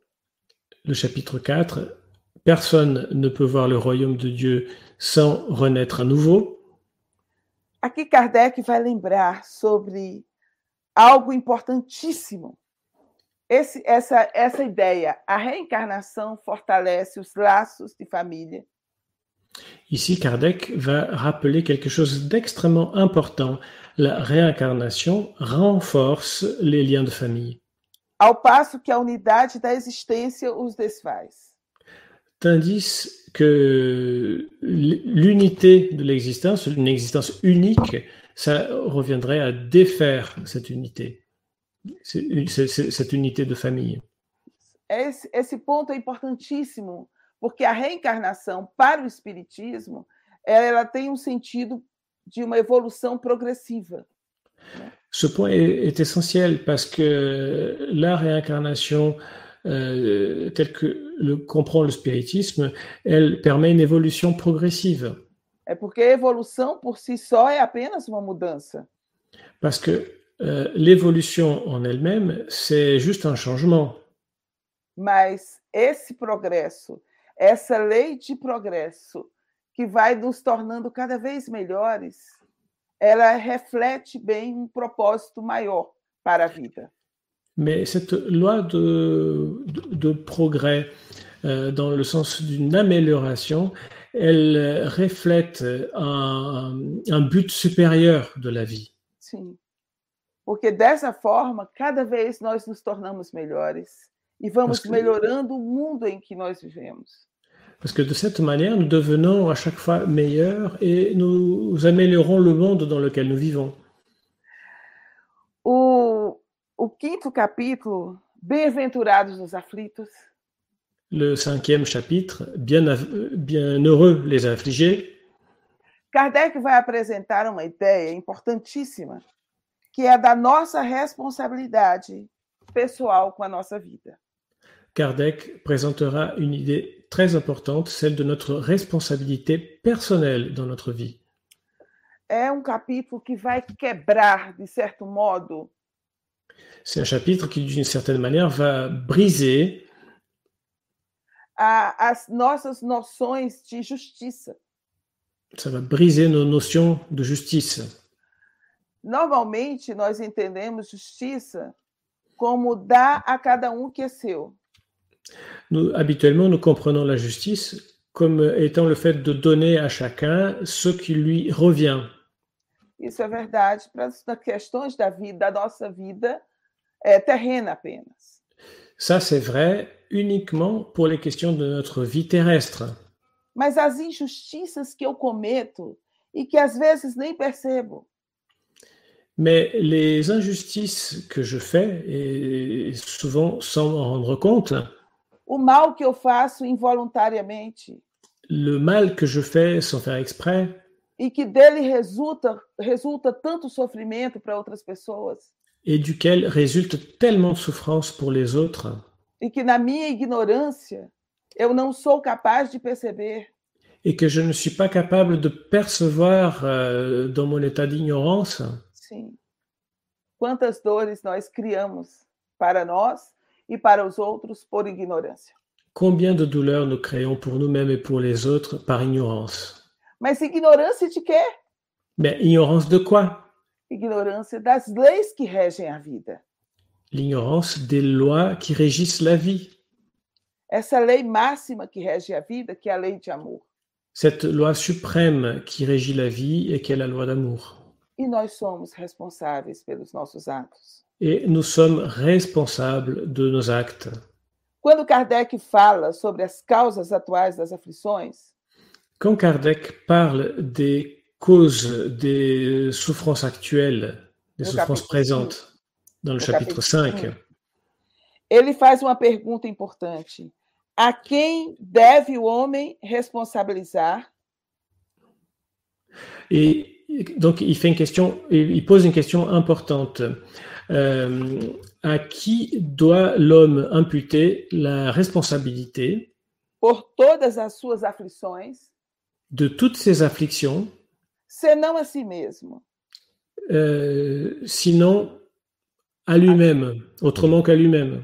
Le chapitre 4, personne ne peut voir le royaume de Dieu sans renaître à nouveau. Aqui Kardec vai lembrar sobre algo importantíssimo. Esse, essa, essa ideia, a reencarnação fortalece os laços de família, Ici, Kardec va rappeler quelque chose d'extrêmement important. La réincarnation renforce les liens de famille, ao passo que a unidade da existência os desfaz. tandis que l'unité de l'existence, une existence unique, ça reviendrait à défaire cette unité, cette unité de famille. Esse, esse ponto é importantíssimo, porque a reencarnação para o Espiritismo ela, tem um sentido de uma evolução progressiva. Ce point est, est essentiel parce que la réincarnation, euh, telle que le comprend le spiritisme, elle permet une évolution progressive. É porque a evolução por si só é apenas uma mudança. Parce que euh, l'évolution en elle-même, c'est juste un changement. Mas esse progresso, essa lei de progresso, que vai nos tornando cada vez melhores, ela reflete bem um propósito maior para a vida. Mais cette loi de, de, de progrès, euh, dans le sens d'une amélioration, elle reflète un, un but supérieur de la vie. Sim. Porque dessa forma, cada vez nós nos tornamos melhores e vamos que- melhorando o mundo em que nós vivemos. Parce que de cette manière, nous devenons à chaque fois meilleurs et nous améliorons le monde dans lequel nous vivons. O, o quinto capítulo, Bem-aventurados os aflitos, Le cinquième chapitre, bien, bien heureux les affligés, Kardec vai apresentar uma ideia importantíssima, que é da nossa responsabilidade pessoal com a nossa vida. Kardec présentera une idée très importante, celle de notre responsabilité personnelle dans notre vie. É um capítulo que vai quebrar, de certo modo, C'est un chapitre qui, d'une certaine manière, va briser a, as nossas noções de justiça. ça va briser nos notions de justice. Normalmente, nós entendemos justiça como dar a cada um o que é seu. Nous, habituellement, nous comprenons la justice comme étant le fait de donner à chacun ce qui lui revient. Isso é verdade para as questões da vida, da nossa vida é, terrena apenas. Ça, c'est vrai uniquement pour les questions de notre vie terrestre. Mas as injustiças que eu cometo e que às vezes nem percebo, Mais les injustices que je fais, et souvent sans m'en rendre compte, o mal que eu faço involuntariamente le mal que je fais sans faire exprès, e que dele resulta, resulta tanto sofrimento para outras pessoas, et duquel résulte tellement de souffrance pour les autres, e que na minha ignorância eu não sou capaz de perceber. et que je ne suis pas capable de percevoir euh, dans mon état d'ignorance. Sim. Quantas dores nós criamos para nós e para os outros por ignorância. Combien de douleurs nous créons pour nous-mêmes et pour les autres par ignorance. Mas ignorância de quê? Mais ignorance de quoi Ignorância das leis que regem a vida. L'ignorance des lois qui régissent la vie. Essa lei máxima que rege a vida, que é a lei de amor. Cette loi suprême qui régit la vie et qui est la loi d'amour. E nós somos responsáveis pelos nossos atos. Et nous sommes responsables de nos actes. Quando Kardec fala sobre as causas atuais das aflições, Quand Kardec causes souffrances actuelles, des No souffrances capítulo présentes, dans le No chapitre capítulo 5, ele faz uma pergunta importante: a quem deve o homem responsabilizar Et donc, il fait une question, il pose une question importante. Euh, à qui doit l'homme imputer la responsabilité por todas as suas aflições, de toutes ses afflictions, senão a si mesmo? euh, sinon à lui-même, autrement qu'à lui-même.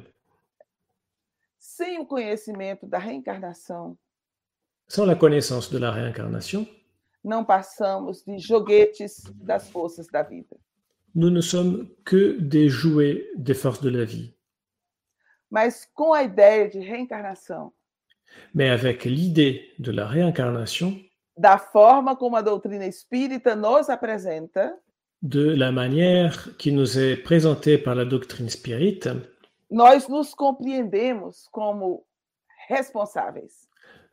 Sem o conhecimento da reencarnação, Sans la connaissance de la réincarnation, não passamos de joguetes das forças da vida. nous ne sommes que des jouets des forces de la vie. Mas com a ideia de reencarnação, Mais avec l'idée de la réincarnation, da forma como a doutrina espírita nos apresenta, de la manière qui nous est présentée par la doctrine spirite, nós nos compreendemos como responsáveis,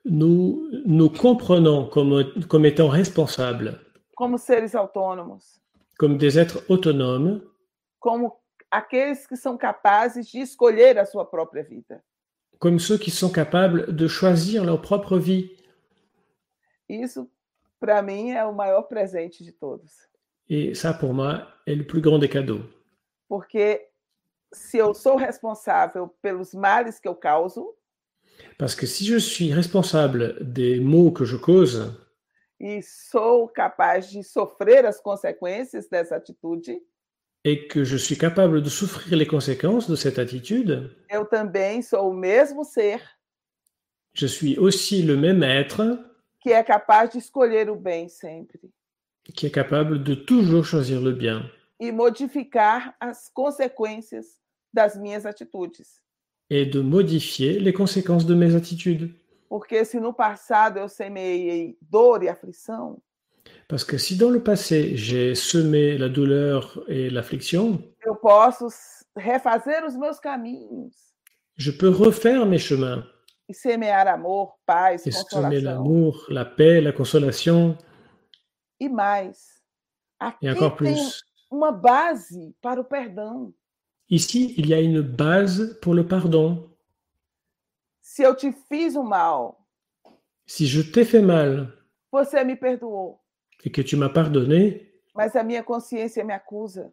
nous nous comprenons comme, comme étant responsables, como seres autônomos, comme des êtres autonomes, como aqueles que são capazes de escolher a sua própria vida. comme ceux qui sont capables de choisir leur propre vie. Isso, para mim, é o maior presente de todos. Et ça, pour moi, est le plus grand des cadeaux. Porque se eu sou responsável pelos males que eu causo, Parce que si je suis responsable des maux que je cause, e sou capaz de sofrer as consequências dessa atitude, et que je suis capable de souffrir les conséquences de cette attitude, eu também sou o mesmo ser je suis aussi le même être que é capaz de escolher o bem sempre qui est capable de toujours choisir le bien e modificar as consequências das minhas atitudes. Et de modifier les conséquences de mes attitudes. Porque se no passado eu semeei dor e aflição, Parce que si dans le passé j'ai semé la douleur et l'affliction, eu posso s- refazer os meus caminhos je peux refaire mes chemins e semear amor, paz, et semer consolação l'amour, la paix, la consolation e mais. Aqui et encore tem plus. uma base para o perdão. Ici, il y a une base pour le pardon. Se eu te fiz mal, Si je t'ai fait mal você me perdoou, et que tu m'as pardonné, mas a minha consciência me acusa.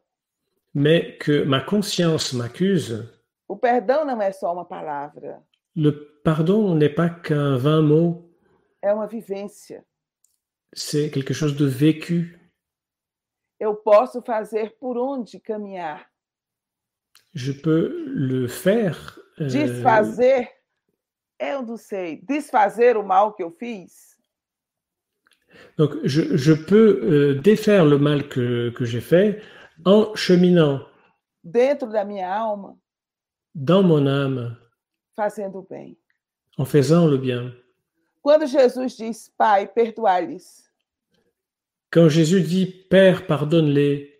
mais que ma conscience m'accuse, O perdão não é só uma palavra, le pardon n'est pas qu'un vain mot, é uma vivência. c'est quelque chose de vécu. Eu posso fazer por onde caminhar? Je peux le faire. euh, Desfazer, eu não sei, desfazer o mal que eu fiz, donc, je, je peux euh, défaire le mal que, que j'ai fait en cheminant dentro da minha alma, dans mon âme, fazendo o bem. en faisant le bien. Quando Jesus diz, Pai, perdoai-lhes, Quand Jésus dit Père, pardonne-les,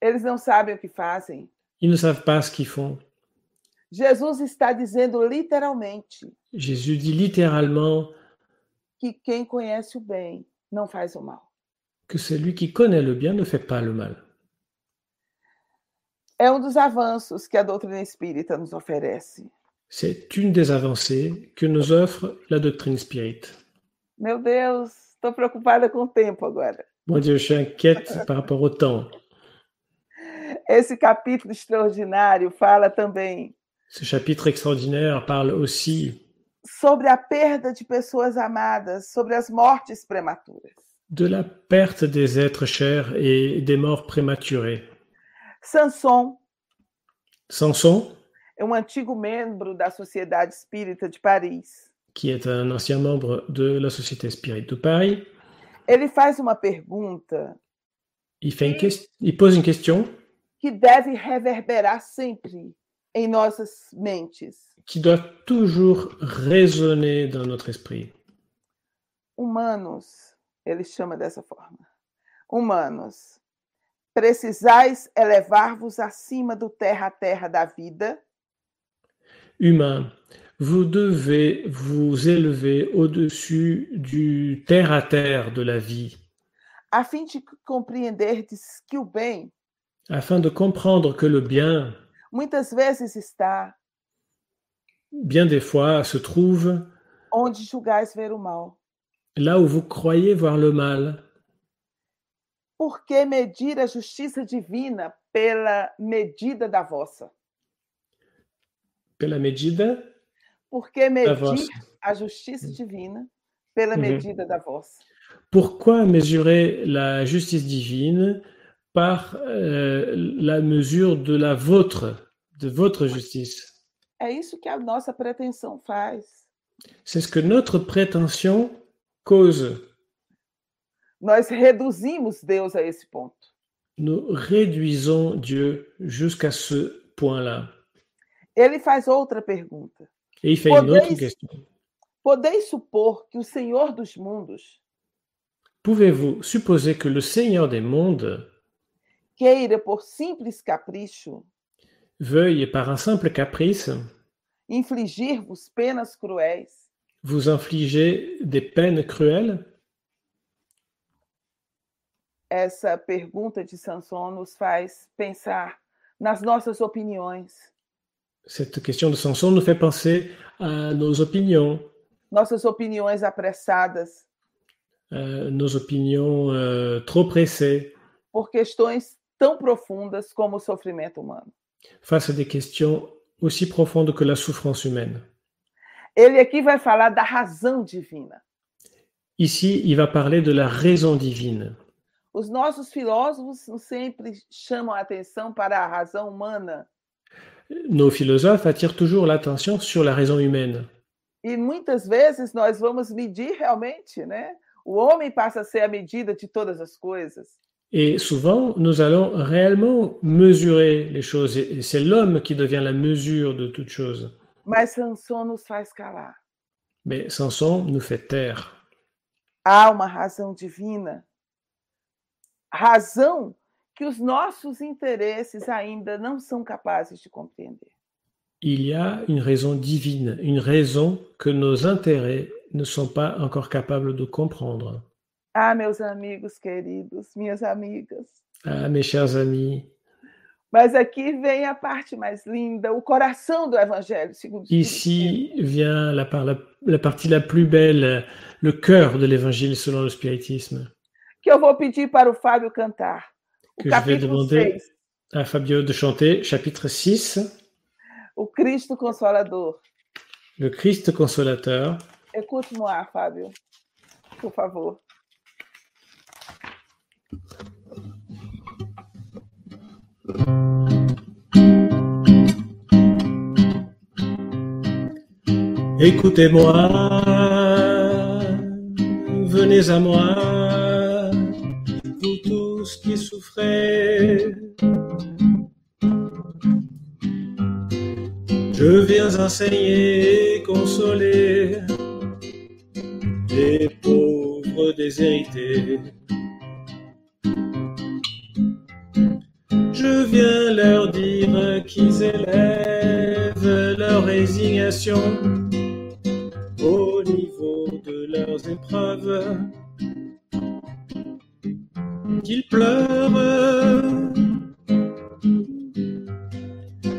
eles não sabem o que fazem. Ils ne savent pas ce qu'ils font. Jesus está dizendo literalmente Jésus dit littéralement que quem conhece o bem não faz o mal. que celui qui connaît le bien ne fait pas le mal. É um dos avanços que a doutrina espírita nos oferece. C'est une des avancées que nous offre la doctrine spirit. Meu Deus, estou preocupada com o tempo agora. Mon Dieu, je suis inquiète par rapport au temps. Esse capítulo extraordinário fala também Ce chapitre extraordinaire parle aussi sobre a perda de pessoas amadas, sobre as mortes prematuras. de la perte des êtres chers et des morts prématurées. Sanson Samson, é um antigo membro da Sociedade Espírita de Paris. qui est un ancien membre de la Société Spirit de Paris, Ele faz uma pergunta il, fait une ques- il pose une question que deve reverberar sempre em nossas mentes. qui doit toujours résonner dans notre esprit. Humanos, ele chama dessa forma. Humanos, precisais elevar-vos acima do terra a terra da vida, Humain, vous devez vous élever au-dessus du terre-à-terre de la vie a fim de compreenderdes que o bem afin de comprendre que le bien, muitas vezes está bien des fois, se trouve onde julgais ver o mal. là où vous croyez voir le mal. Por que medir a justiça divina pela medida da vossa? Pela medida Por que da medir a justiça divina pela medida da vossa? Pourquoi mesurer la justice divine par euh, la mesure de la vôtre, de votre justice É isso que a nossa pretensão faz. C'est ce que notre prétention cause. Nós reduzimos Deus a esse ponto. Nous réduisons Dieu jusqu'à ce point-là. Ele faz outra pergunta. Et il fait une autre Podeis- question. Podeis supor que o Senhor dos mundos Pouvez-vous supposer que le Seigneur des mondes queira, por simples capricho, veuille, par un simple caprice, infligir-vos penas cruéis? vous infliger des peines cruelles? Essa pergunta de Sanson nos faz pensar nas nossas opiniões, Cette question de Samson nous fait penser à nos opinions, nossas opiniões apressadas, euh, nos opinions euh, trop pressées. Por questões tão profundas como o sofrimento humano. face à des questions aussi profondes que la souffrance humaine. Ele aqui vai falar da razão divina. Ici, il va parler de la raison divine. Os nossos filósofos sempre chamam a atenção para a razão humana Nos philosophes attirent toujours l'attention sur la raison humaine. e muitas vezes nós vamos medir realmente, né? O homem passa a ser a medida de todas as coisas. Et souvent, nous allons réellement mesurer les choses. Et c'est l'homme qui devient la mesure de toute chose. Mas Sanson nos faz calar. Mais Samson nous fait taire. Há uma razão divina, razão que os nossos interesses ainda não são capazes de compreender. Il y a une raison divine, une raison que nos intérêts ne sont pas encore capables de comprendre. Ah, meus amigos queridos, minhas amigas. Ah, mes chers amis, Mas aqui vem a parte mais linda, o coração do Evangelho segundo ici vient la, la- la partie la plus belle, le cœur de l'évangile selon le spiritisme, que eu vou pedir para o Fábio cantar. O que je vais capítulo demander 6, à Fabio de chanter, chapitre 6, o Cristo Consolador. le Christ consolateur. Écoute no ar, Fábio, por favor. Écoutez-moi, venez à moi, vous tous qui souffrez. Je viens enseigner consoler les pauvres déshérités. Je viens leur dire qu'ils élèvent leur résignation au niveau de leurs épreuves, qu'ils pleurent,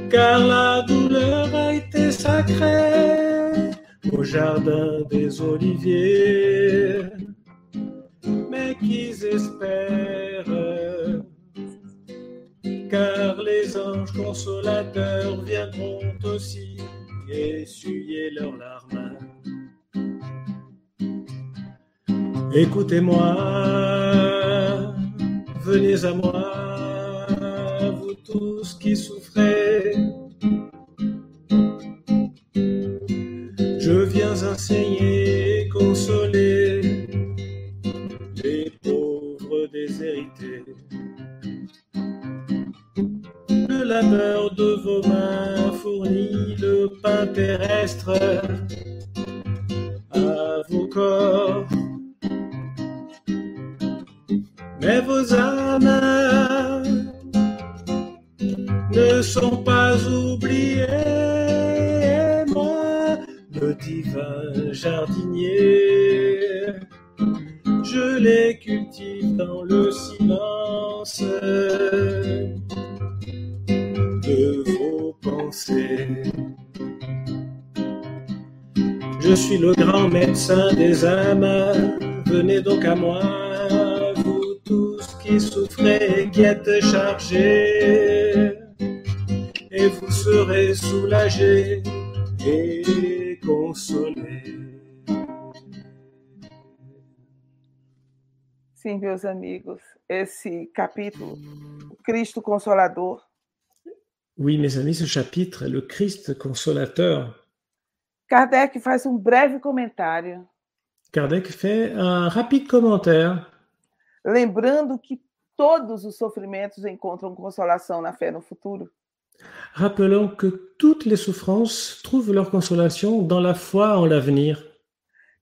car la douleur a été sacrée au jardin des oliviers, mais qu'ils espèrent car les anges consolateurs viendront aussi essuyer leurs larmes. Écoutez-moi, venez à moi, vous tous qui souffrez. Je viens enseigner des âmes, venez donc à moi, vous tous qui souffrez et qui êtes chargés, et vous serez soulagés et consolés. Sim, meus amigos, esse capítulo, Cristo Consolador, Oui, mes amis, ce chapitre, le Christ consolateur, Kardec faz um breve comentário, Kardec fait un rapide commentaire lembrando que todos os sofrimentos encontram consolação na fé no futuro. rappelant que toutes les souffrances trouvent leur consolation dans la foi en l'avenir.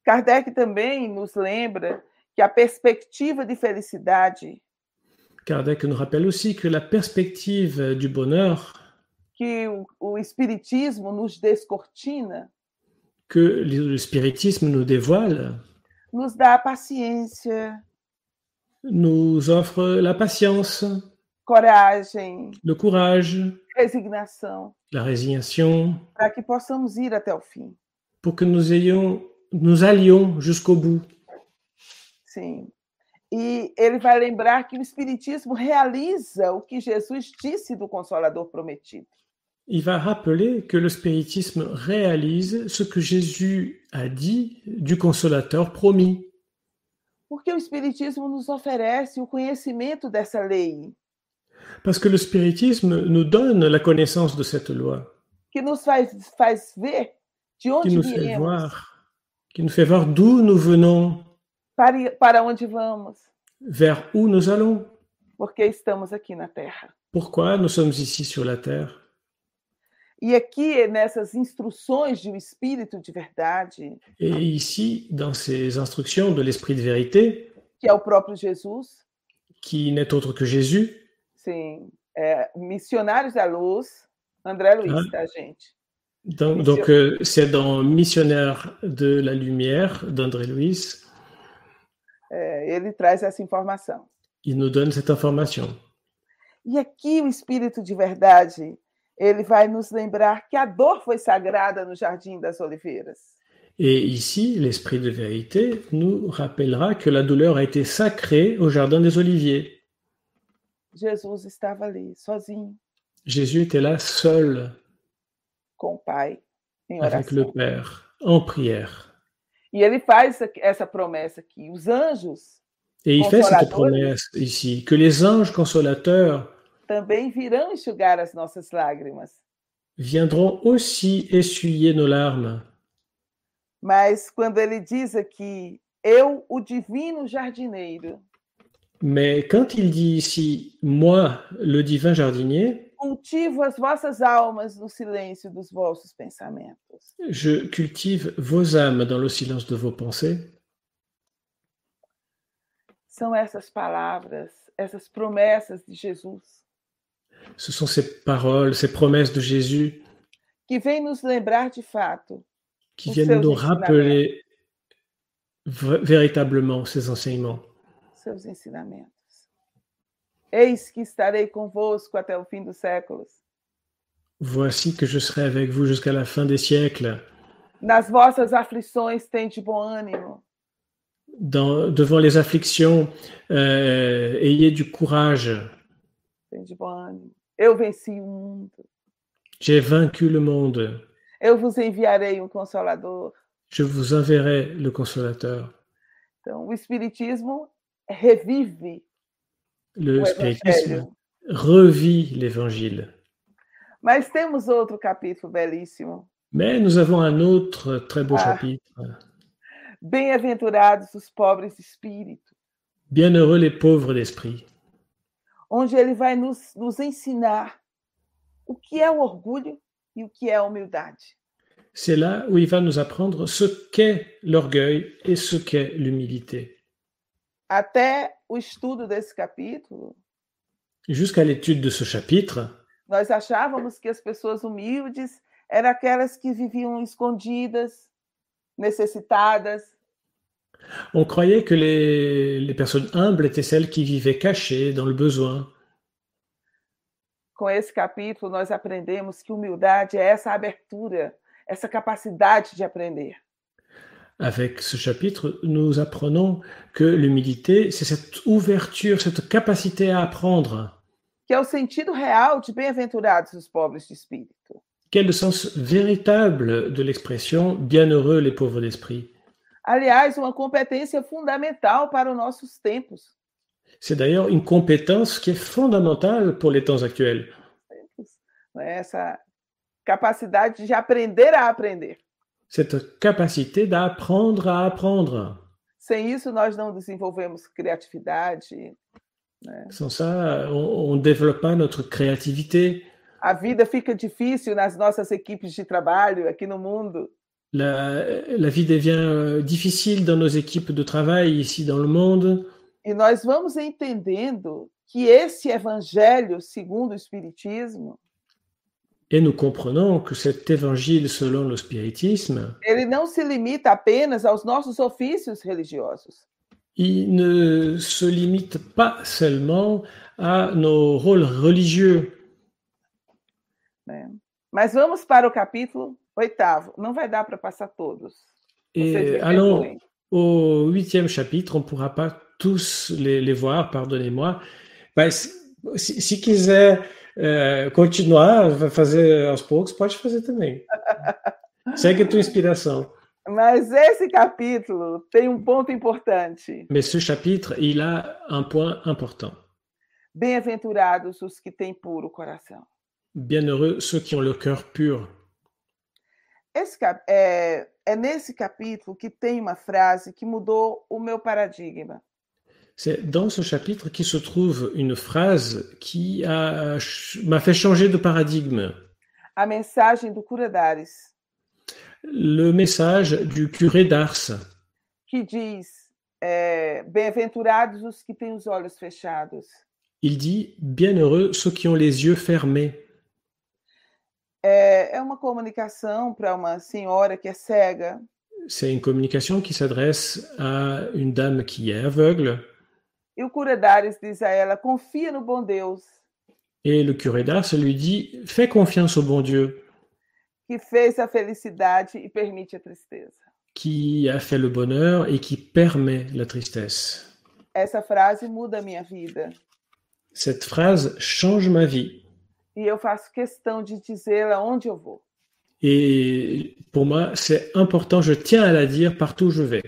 Kardec também nos lembra que a perspectiva de felicidade Kardec nous rappelle aussi que la perspective du bonheur que o, o Espiritismo nos descortina que le spiritisme nous dévoile nos dá paciência, nous offre la patience, coragem, le courage, resignação, la résignation, para que possamos ir até o fim. pour que nous ayons, nous allions jusqu'au bout. Sim. E ele vai lembrar que o Espiritismo realiza o que Jesus disse do Consolador prometido. Il va rappeler que le spiritisme réalise ce que Jésus a dit du consolateur promis. Porque o Espiritismo nos oferece o conhecimento dessa lei, Parce que le spiritisme nous donne la connaissance de cette loi, que nos faz, faz ver de qui onde nous fait viemos, voir, qui nous fait voir d'où nous venons, para, para onde vamos, vers où nous allons, porque estamos aqui na Terra. pourquoi nous sommes ici sur la terre. E aqui, nessas instruções um Espírito de verdade, Et ici, dans ces instructions de l'Esprit de vérité, que é o próprio Jesus, qui n'est autre que Jésus, sim, é, Missionários da Luz, André Luiz, Ah. tá, gente? donc donc, euh, c'est dans Missionnaire de la Lumière d'André Louis, É, ele traz essa informação. il nous donne cette information. E aqui o Espírito de verdade, ele vai nos lembrar que a dor foi sagrada no Jardim das Oliveiras. Et ici, l'Esprit de vérité nous rappellera que la douleur a été sacrée au Jardin des Oliviers. Jesus estava ali, sozinho, Jésus était là seul com o Pai, em avec le. Père, en prière. E ele faz essa- essa promessa aqui. Os anjos Et il fait cette promesse ici, que les anges consolateurs também virão enxugar as nossas lágrimas. viendront aussi essuyer nos larmes. Mas quando ele diz aqui, eu, o divino jardineiro, Mais quand il dit ici, moi, le divin jardinier, cultivo as vossas almas no silêncio dos vossos pensamentos. je cultive vos âmes dans le silence de vos pensées, São essas palavras, essas promessas de Jesus, ce sont ces paroles, ces promesses de Jésus que vêm nos lembrar de fato qui viennent nous rappeler véritablement ces enseignements. seus ensinamentos. Eis que estarei convosco até o fim dos séculos. Voici que je serai avec vous jusqu'à la fin des siècles. Nas vossas aflições, tende bom ânimo. Dans- devant les afflictions, euh, ayez du courage. Tende bom ânimo. Eu venci o mundo. J'ai vaincu le monde. Eu vos enviarei um consolador. Je vous enverrai le consolateur. Então, o Espiritismo revive Le o Evangelho. revit l'évangile. Mas temos outro capítulo belíssimo. Mais nous avons un autre très beau Ah. chapitre. Bem-aventurados os pobres de espírito, Bienheureux les pauvres d'esprit, onde ele vai nos, nos ensinar o que é o orgulho e o que é a humildade. c'est là où il va nous apprendre ce qu'est l'orgueil et ce qu'est l'humilité. Até o estudo desse capítulo, Jusqu'à l'étude de ce chapitre, nós achávamos que as pessoas humildes eram aquelas que viviam escondidas, necessitadas, on croyait que les, les personnes humbles étaient celles qui vivaient cachées dans le besoin. com esse capítulo, nós aprendemos que humildade é essa abertura, essa capacidade de aprender. Avec ce chapitre, nous apprenons que l'humilité, c'est cette ouverture, cette capacité à apprendre. Que é o sentido real de bem-aventurados os pobres de espírito. Quel est le sens véritable de l'expression bienheureux les pauvres d'esprit Aliás, uma competência fundamental para os nossos tempos. C'est d'ailleurs une compétence qui est fondamentale pour les temps actuels. Não é? Essa capacidade de aprender a aprender. Cette capacité d'apprendre à apprendre. Sem isso, nós não desenvolvemos criatividade. Sans ça, on ne développe pas notre créativité. A vida fica difícil nas nossas equipes de trabalho aqui no mundo. La, la vie devient euh, difficile dans nos équipes de travail ici dans le monde. E nós vamos entendendo que esse evangelho, segundo o Espiritismo, Et nous comprenons que cet évangile selon le spiritisme, ele não se limita apenas aos nossos ofícios religiosos. il ne se limite pas seulement à nos rôles religieux. Né? Mas vamos para o capítulo oitavo. Não vai dar para passar todos. Me Et allons perdoem. au huitième chapitre, on ne pourra pas tous les, les voir, pardonnez-moi. Mas, se, se quiser eh, continuar, fazer aos poucos, pode fazer também. Segue a tua inspiração. Mas esse capítulo tem um ponto importante. Mais ce chapitre, il a un point important. Bem-aventurados os que têm puro coração. Bienheureux ceux qui ont le cœur pur. Esse, é, é nesse capítulo que tem uma frase que mudou o meu paradigma. C'est dans ce chapitre qui se trouve une phrase qui a- m'a fait changer de paradigme. A mensagem do Cura Dares, Le message du curé d'Ars, que diz: é, Bem-aventurados os que têm os olhos fechados. il dit Bienheureux ceux qui ont les yeux fermés. É, é uma comunicação para uma senhora que é cega C'est une communication qui s'adresse à une dame qui est aveugle. e o Cura Dares diz a ela: Confia no bom Deus Et le curé d'Ars lui dit Fais confiance au bon Dieu que fez a felicidade e permite a tristeza. qui a fait le bonheur et qui permet la tristesse. Essa frase muda minha vida Cette phrase change ma vie. E eu faço questão de dizê-la onde eu vou. Et pour moi, c'est important, je tiens à la dire partout où je vais.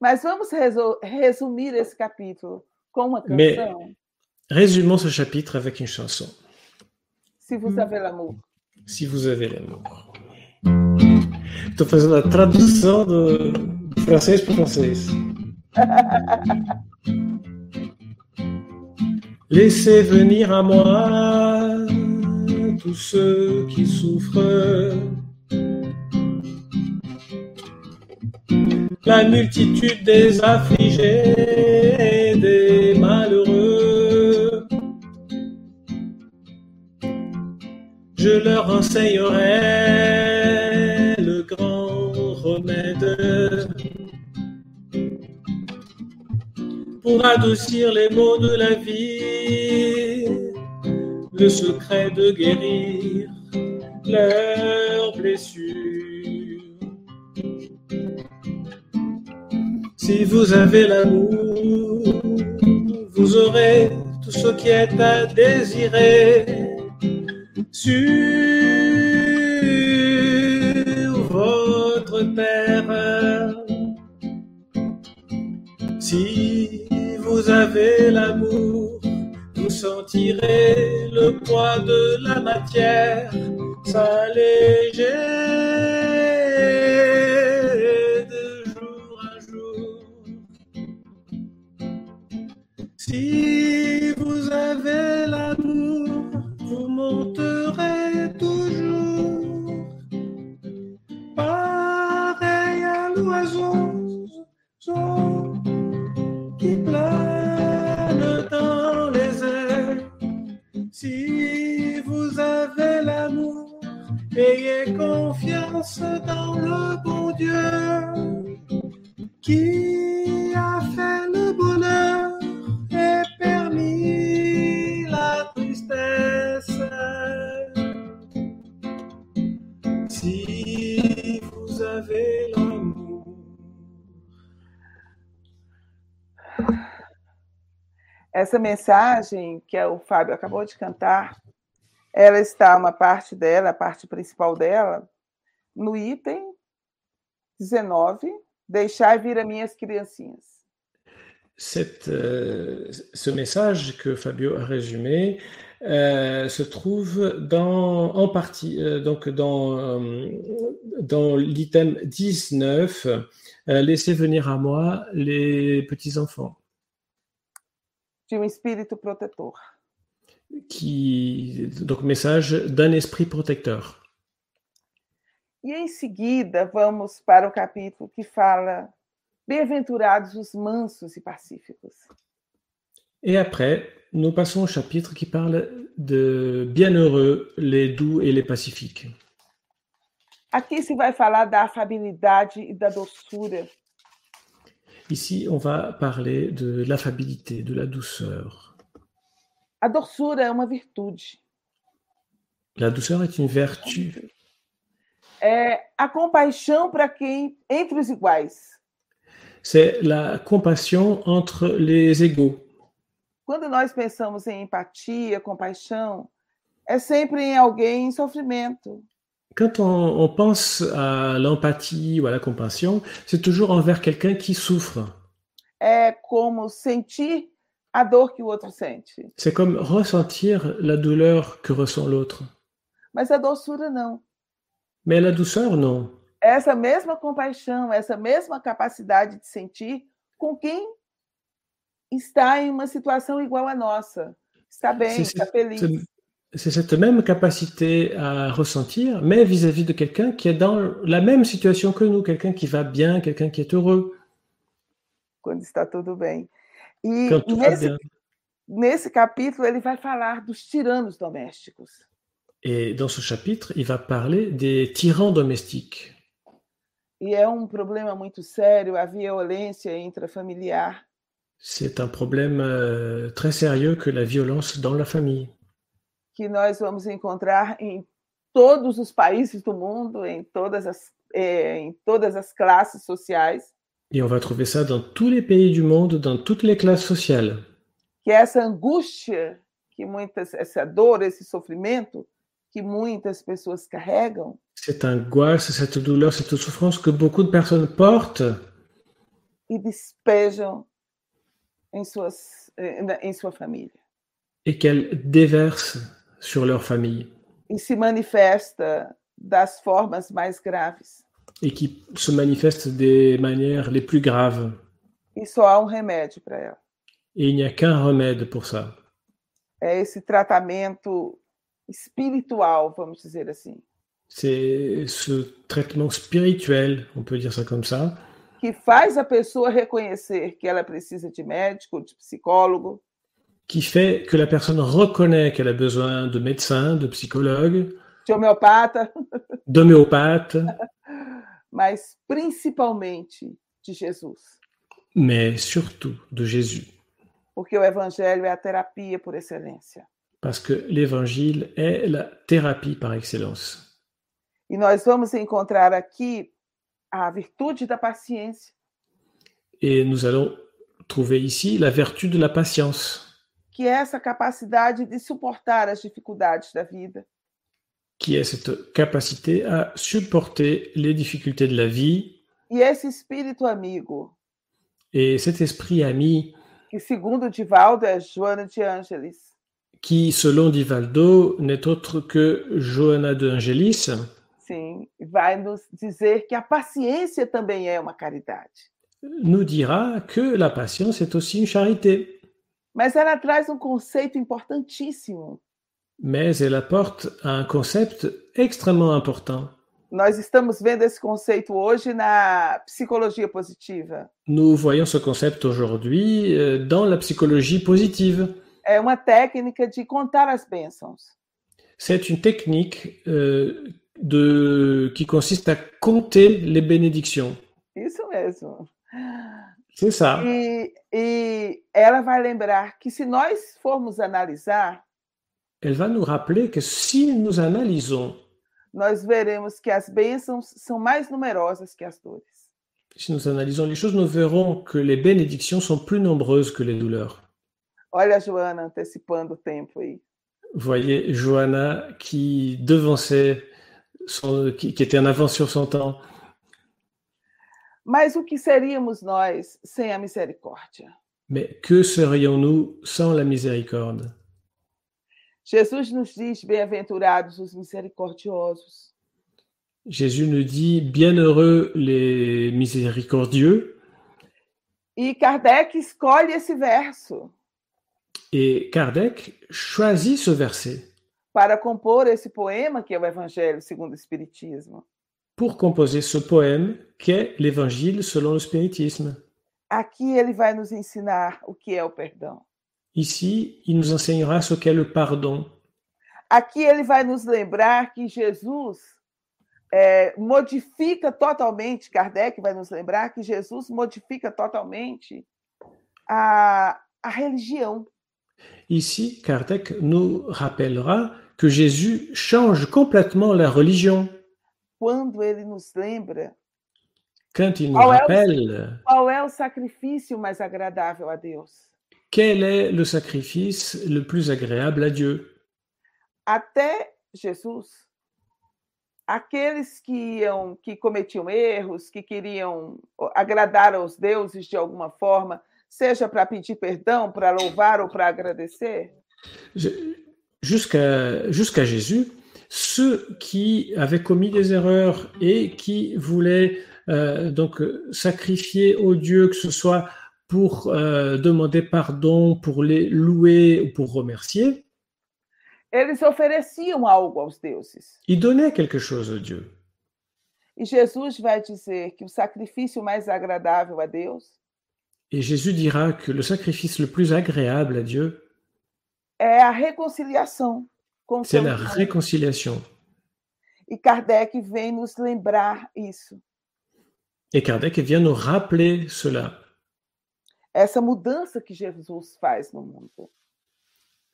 Mas vamos reso- resumir esse capítulo com uma Mais- canção? Résumons ce chapitre avec une chanson. Se vous avez l'amour. Si vous avez l'amour. Estou fazendo a tradução do francês para francês. Laissez venir à moi tous ceux qui souffrent. La multitude des affligés, des malheureux. Je leur enseignerai le grand remède pour adoucir les maux de la vie, le secret de guérir leurs blessures. Si vous avez l'amour, vous aurez tout ce qui est à désirer. sur votre terre. Si vous avez l'amour, sentirez le poids de la matière s'alléger. Si vous avez l'amour, vous monterez toujours. Pareil à l'oiseau ayez confiance dans le bon Dieu qui a fait le bonheur et permis la tristesse. Si vous avez l'amour. Essa mensagem que o Fábio acabou de cantar, ela está, uma parte dela, a parte principal dela, no item 19, deixar vir a minhas criancinhas. Cette, euh, ce message que Fabio a résumé euh, se trouve dans, en partie euh, donc dans, euh, dans l'item 19, euh, Laissez venir à moi les petits-enfants, De um espírito protetor. Qui donc message d'un esprit protecteur. E em seguida, vamos para o capítulo que fala: Bem-aventurados os mansos e pacíficos. Et après, nous passons au chapitre qui parle de bienheureux les doux et les pacifiques. Aqui se vai falar da afabilidade e da doçura, Ici, on va parler de l'affabilité, de la douceur. A doçura é uma virtude. La douceur est une vertu. É a compaixão para quem entre os iguais. C'est la compassion entre les égaux. Quando nós pensamos em empatia, compaixão, é sempre em alguém em sofrimento. Quand on, on pense à l'empathie ou à la compassion, c'est toujours envers quelqu'un qui souffre. É como sentir a dor que o outro sente. C'est comme ressentir la douleur que ressent l'autre. Mas a doçura não. Mais la douceur, non. Essa mesma compaixão, essa mesma capacidade de sentir com quem está em uma situação igual à nossa. Está bem, está feliz. c'est- c'est cette même capacité à ressentir, mais vis-à-vis de quelqu'un qui est dans la même situation que nous, quelqu'un qui va bien, quelqu'un qui est heureux, quando está tudo bem. E nesse, nesse capítulo ele vai falar dos tiranos domésticos. Et dans ce chapitre, il va parler des tyrans domestiques. E é um problema muito sério a violência intrafamiliar. C'est un problème euh, très sérieux que la violence dans la famille, que nós vamos encontrar em todos os países do mundo, em todas as, eh, em todas as classes sociais, Et on va trouver ça dans tous les pays du monde, dans toutes les classes sociales. que essa angústia, que muitas, essa dor, esse sofrimento que muitas pessoas carregam, Cette angoisse, cette douleur, cette souffrance que beaucoup de personnes portent e despejam em, suas, em sua família. et qu'elles déversent sur leur famille E se manifesta das formas mais graves. Et qui se manifestent des manières les plus graves. E só há um remédio para ela. Et il n'y a qu'un remède pour ça. É esse tratamento espiritual, vamos dizer assim, C'est ce traitement spirituel, on peut dire ça comme ça, que faz a pessoa reconhecer que ela precisa de médico, de psicólogo, qui fait que la personne reconnaît qu'elle a besoin de médecins, de psychologues, de homeopata, d'homéopathes, mas principalmente de Jesus. mais surtout de Jésus. Porque o evangelho é a terapia por excelência. Parce que l'évangile est la thérapie par excellence. E nós vamos encontrar aqui a virtude da paciência, Et nous allons trouver ici la vertu de la patience, que é essa capacidade de suportar as dificuldades da vida, qui est cette capacité à supporter les difficultés de la vie. E esse espírito amigo, Et cet esprit ami que segundo Divaldo é Joana de Ângeles, qui, selon Divaldo, n'est autre que Johanna de Angelis, sim, vai nos dizer que a paciência também é uma caridade. nous dira que la patience est aussi une charité. Mas ela traz um conceito importantíssimo. Mais elle apporte un concept extrêmement important. Nós estamos vendo esse conceito hoje na psicologia positiva. Nous voyons ce concept aujourd'hui euh, dans la psychologie positive. É uma técnica de contar as bênçãos. C'est une technique euh, de, qui consiste à compter les bénédictions. Isso mesmo. C'est ça. E, e ela vai lembrar que se nós formos analisar, Elle va nous rappeler que si nous analysons, nós veremos que as bênçãos são mais numerosas que as dores. si nous analysons les choses, nous verrons que les bénédictions sont plus nombreuses que les douleurs. Olha a Joana antecipando o tempo aí. Vous voyez Johanna qui devançait, son, qui, qui était en avance sur son temps. Mas o que seríamos nós sem a misericórdia? Mais que serions-nous sans la miséricorde? Jesus nos diz: bem-aventurados os misericordiosos. Jésus nous dit Bienheureux les miséricordieux. E Kardec escolhe esse verso Et Kardec choisit ce verset para compor esse poema que é o Evangelho segundo o Espiritismo. pour composer ce poème qu'est l'Évangile selon le spiritisme. Aqui ele vai nos ensinar o que é o perdão. Ici, il nous enseignera ce qu'est le pardon. Aqui ele vai nos lembrar que Jesus é, modifica totalmente, Kardec vai nos lembrar que Jesus modifica totalmente a, a religião. Ici, Kardec nous rappellera que Jésus change complètement la religion Quando ele nos lembra quand il nous ouais, rappelle qual é o sacrifício mais agradável a Deus. Quel est le sacrifice le plus agréable à Dieu? Até Jesus, aqueles que iam, que cometiam erros, que queriam agradar aos deuses de alguma forma, seja para pedir perdão, para louvar ou para agradecer, Jusqu'à jusqu'à Jésus, ceux qui avaient commis des erreurs et qui voulaient euh, donc sacrifier aux dieux, que ce soit pour euh, demander pardon, pour les louer ou pour remercier, eles ofereciam algo aos deuses. ils donnaient quelque chose aux dieux. E Jesus vai dizer que o sacrifício mais agradável a Deus Et Jésus dira que le sacrifice le plus agréable à Dieu, é a reconciliação com c'est seu la irmão. réconciliation. E Kardec vem nos lembrar isso, Et Kardec vient nous rappeler cela, essa mudança que Jesus faz no mundo.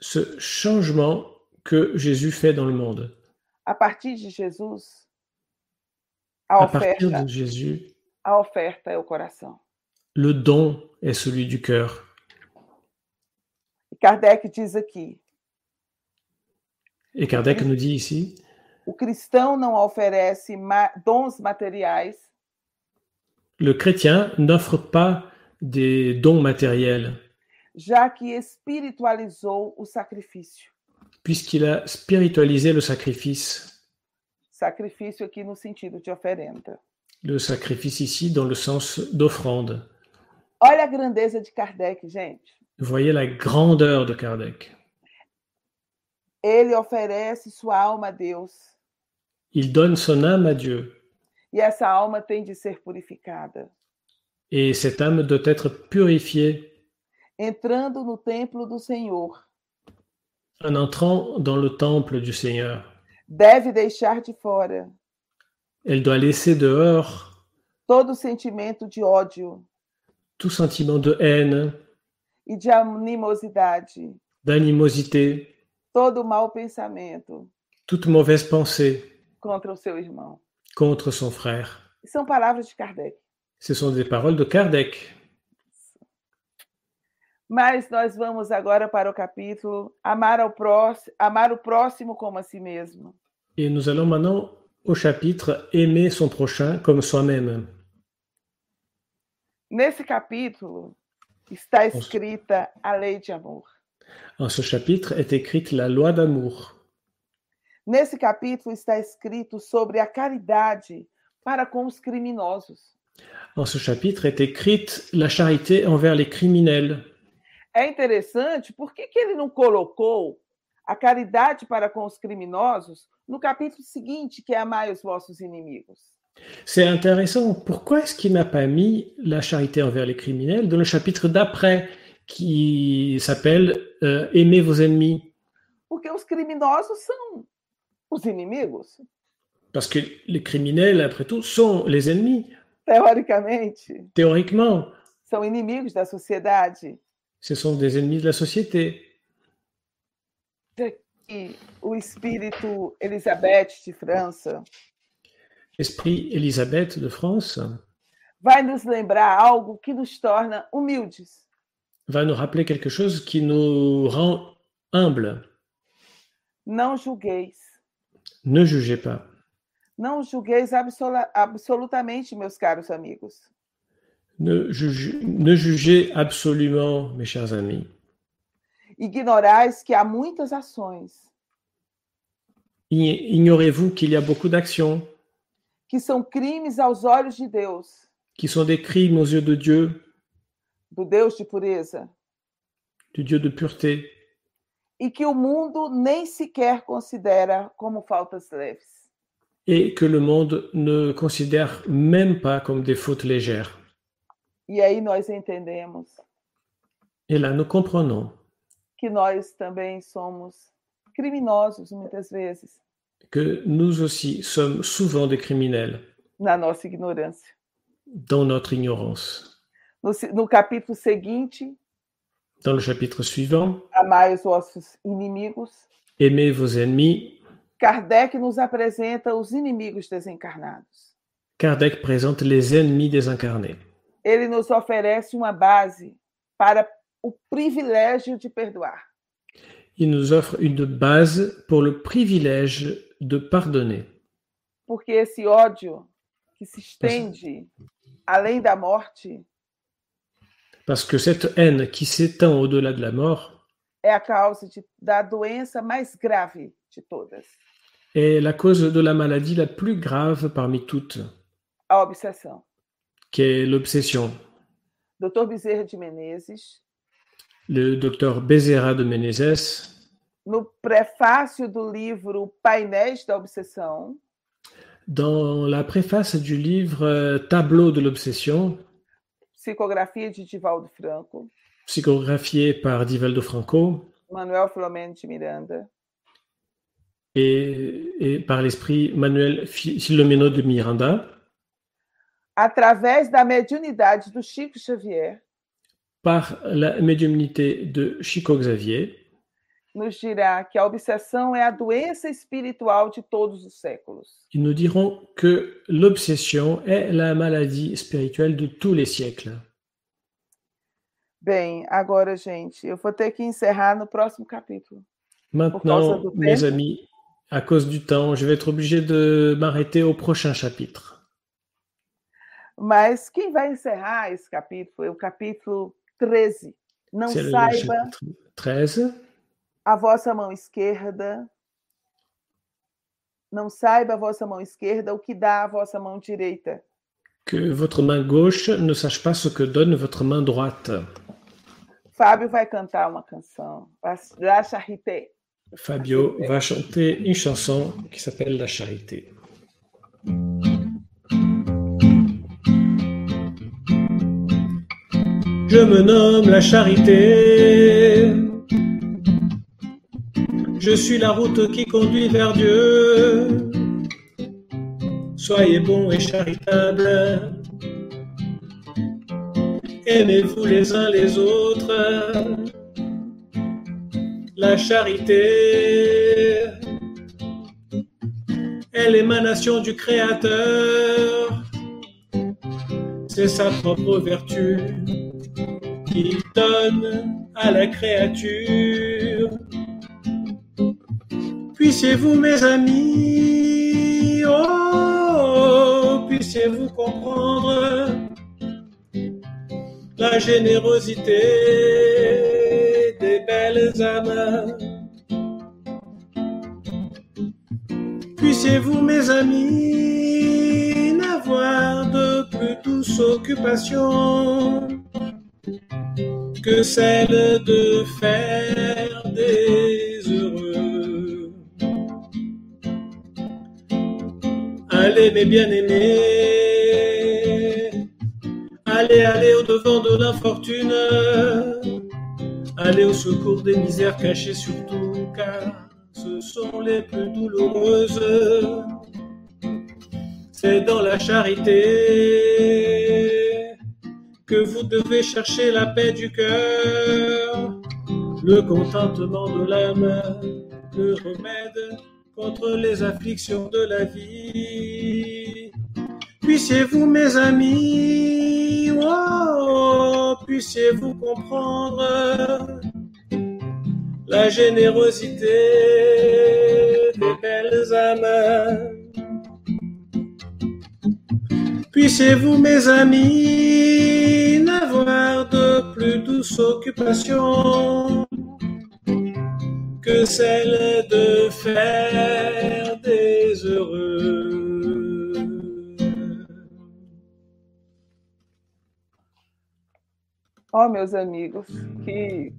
ce changement que Jésus fait dans le monde. A partir de Jesus, a À partir oferta, de Jésus, a oferta é o coração. le don est celui du cœur. E Kardec diz aqui: Et Kardec nous dit ici, o cristão não oferece ma- dons materiais, le chrétien n'offre pas des dons matériels, já que espiritualizou o sacrifício. puisqu'il a spiritualisé le sacrifice. Sacrifício aqui no sentido de oferenda. Le sacrifice ici dans le sens d'offrande. Olha a grandeza de Kardec, gente. Voyez la grandeur de Kardec. Ele oferece sua alma a Deus. Il donne son âme à Dieu. E essa alma tem de ser purificada. Et cette âme doit être purifiée Entrando no templo do Senhor, en entrant dans le temple du Seigneur. deve deixar de fora Elle doit laisser dehors todo sentimento de ódio tout sentiment de haine, e de animosidade, d'animosité, todo mau pensamento toute mauvaise pensée contra o seu irmão. contre son frère. São palavras de Kardec. Ce sont des paroles de Kardec. Mas nós vamos agora para o capítulo amar, ao próximo, amar o próximo como a si mesmo. Et nous allons maintenant au chapitre Aimer son prochain comme soi-même. Nesse capítulo está escrita a lei de amor. En ce chapitre est écrite la loi d'amour. Nesse capítulo está escrito sobre a caridade para com os criminosos. En ce chapitre est écrite la charité envers les criminels. É interessante, por que, que ele não colocou a caridade para com os criminosos no capítulo seguinte, que é amai os vossos inimigos? C'est intéressant. Pourquoi est-ce qu'il n'a pas mis la charité envers les criminels dans le chapitre d'après qui s'appelle euh, Aimez vos ennemis? Porque os criminosos são os inimigos, Parce que les criminels, après tout, sont les ennemis. Teoricamente. Théoriquement, São inimigos da sociedade. ce sont des ennemis de la société. O espírito Elizabeth de França Esprit Elisabeth de France vai nos lembrar algo que nos torna humildes. va nous rappeler quelque chose qui nous rend humbles. Não julgueis. Ne jugez pas. Não julgueis absolutamente, meus caros amigos. Ne, juge- ne jugez absolument, mes chers amis. Ignorais que há muitas ações Ignorez-vous qu'il y a beaucoup d'actions que são crimes aos olhos de Deus, qui sont des crimes aux yeux de Dieu, do Deus de pureza, du Dieu de pureté, e que o mundo nem sequer considera como faltas leves. Et que le monde ne considère même pas comme des fautes légères. E aí nós entendemos Et là, nous comprenons que nós também somos criminosos muitas vezes que nous aussi sommes souvent des criminels na nossa ignorância. dans notre ignorance. No, se- no capítulo seguinte, Dans le chapitre suivant, amai os vossos inimigos, Aimez vos ennemis, Kardec nos apresenta os inimigos desencarnados. Kardec présente les ennemis désincarnés. Ele nos oferece uma base para o privilégio de perdoar. Il nous offre une base pour le privilège de pardonner. Porque esse ódio que se estende além da morte Parce que cette haine qui s'étend au-delà de la mort é a causa de, da doença mais grave de todas, est la cause de la maladie la plus grave parmi toutes, a obsessão. qui est l'obsession. Dr. Bezerra de Menezes, Le docteur Bezerra de Menezes, no prefácio do livro Painéis da Obsessão, dans la préface du livre euh, Tableau de l'obsession, psicografia de Divaldo Franco, psychographié par Divaldo Franco. Manuel Filomeno de Miranda, et, et par l'esprit Manuel Fi- Filomeno de Miranda, através da mediunidade do Chico Xavier, par la médiumnité de Chico Xavier, nos dirá que a obsessão é a doença espiritual de todos os séculos. ils nous diront que l'obsession est la maladie spirituelle de tous les siècles. Bem, agora, gente, eu vou ter que encerrar no próximo capítulo. Maintenant, mes amis, à cause du temps, je vais être obligé de m'arrêter au prochain chapitre. Mas quem vai encerrar esse capítulo é o capítulo 13. Não C'est le saiba chapitre 13. a vossa mão esquerda. Não saiba a vossa mão esquerda o que dá a vossa mão direita. Que votre main gauche ne sache pas ce que donne votre main droite. Fábio vai cantar uma canção, La Charité. Fabio va chanter une chanson qui s'appelle La Charité. Je me nomme la charité. Je suis la route qui conduit vers Dieu. Soyez bons et charitables. Aimez-vous les uns les autres. La charité est l'émanation du Créateur. C'est sa propre vertu qu'il donne à la créature. Puis Puissiez-vous, mes amis, oh, puissiez-vous comprendre la générosité des belles âmes. Puissiez-vous, mes amis, n'avoir de plus douce occupation que celle de faire des heureux. Allez, mes bien-aimés, allez, allez au-devant de l'infortune, allez au secours des misères cachées surtout, car ce sont les plus douloureuses. C'est dans la charité que vous devez chercher la paix du cœur, le contentement de l'âme, le remède contre les afflictions de la vie. Puissiez-vous, mes amis, oh, puissiez-vous comprendre la générosité des belles âmes. Puissiez-vous, mes amis, n'avoir de plus douce occupation que celle de faire des heureux. Oh, meus amigos, que,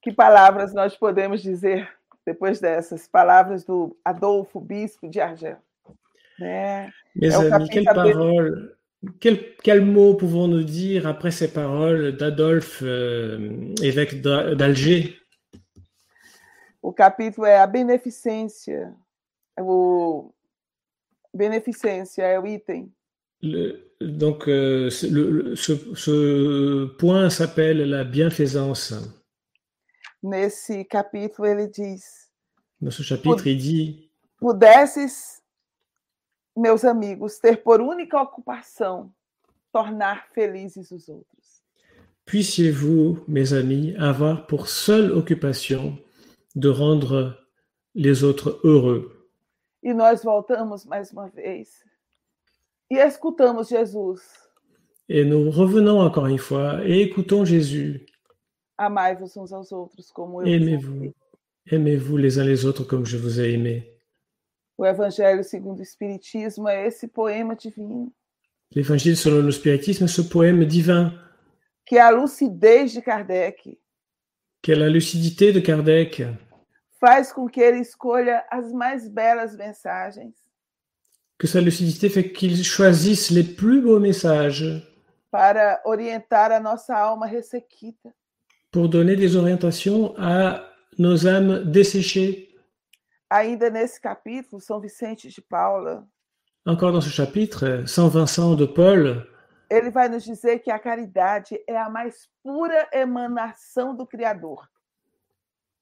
que palavras nós podemos dizer depois dessas palavras do Adolfo Bispo de Argel, né? Mes amis, quelles paroles, quel, quel mot pouvons-nous dire après ces paroles d'Adolphe, euh, évêque d'Alger O capítulo é a beneficência. O beneficência é o item. Le, donc, euh, le, ce, ce, point s'appelle la bienfaisance. Nesse capítulo, ele diz: Dans ce chapitre, il dit Pudesses meus amigos, ter por única ocupação tornar felizes os outros. Puissiez-vous, mes amis, avoir pour seule occupation de rendre les autres heureux. E nós voltamos mais uma vez e escutamos Jesus. Et nous revenons encore une fois et écoutons Jésus. Amai-vos uns aos outros como eu Aimez-vous. Aimez-vous les uns les autres comme je vous ai aimé. O Evangelho segundo o Espiritismo é esse poema divino. L'Évangile selon le spiritisme, ce poème divin. Que é a lucidez de Kardec. Que é la lucidité de Kardec. Faz com que ele escolha as mais belas mensagens. Que sa lucidité fait qu'il choisisse les plus beaux messages. Para orientar a nossa alma ressequita. Pour donner des orientations à nos âmes desséchées. Ainda nesse capítulo, São Vicente de Paula. Encore dans ce chapitre, São Vincent de Paul. Ele vai nos dizer que a caridade é a mais pura emanação do Criador.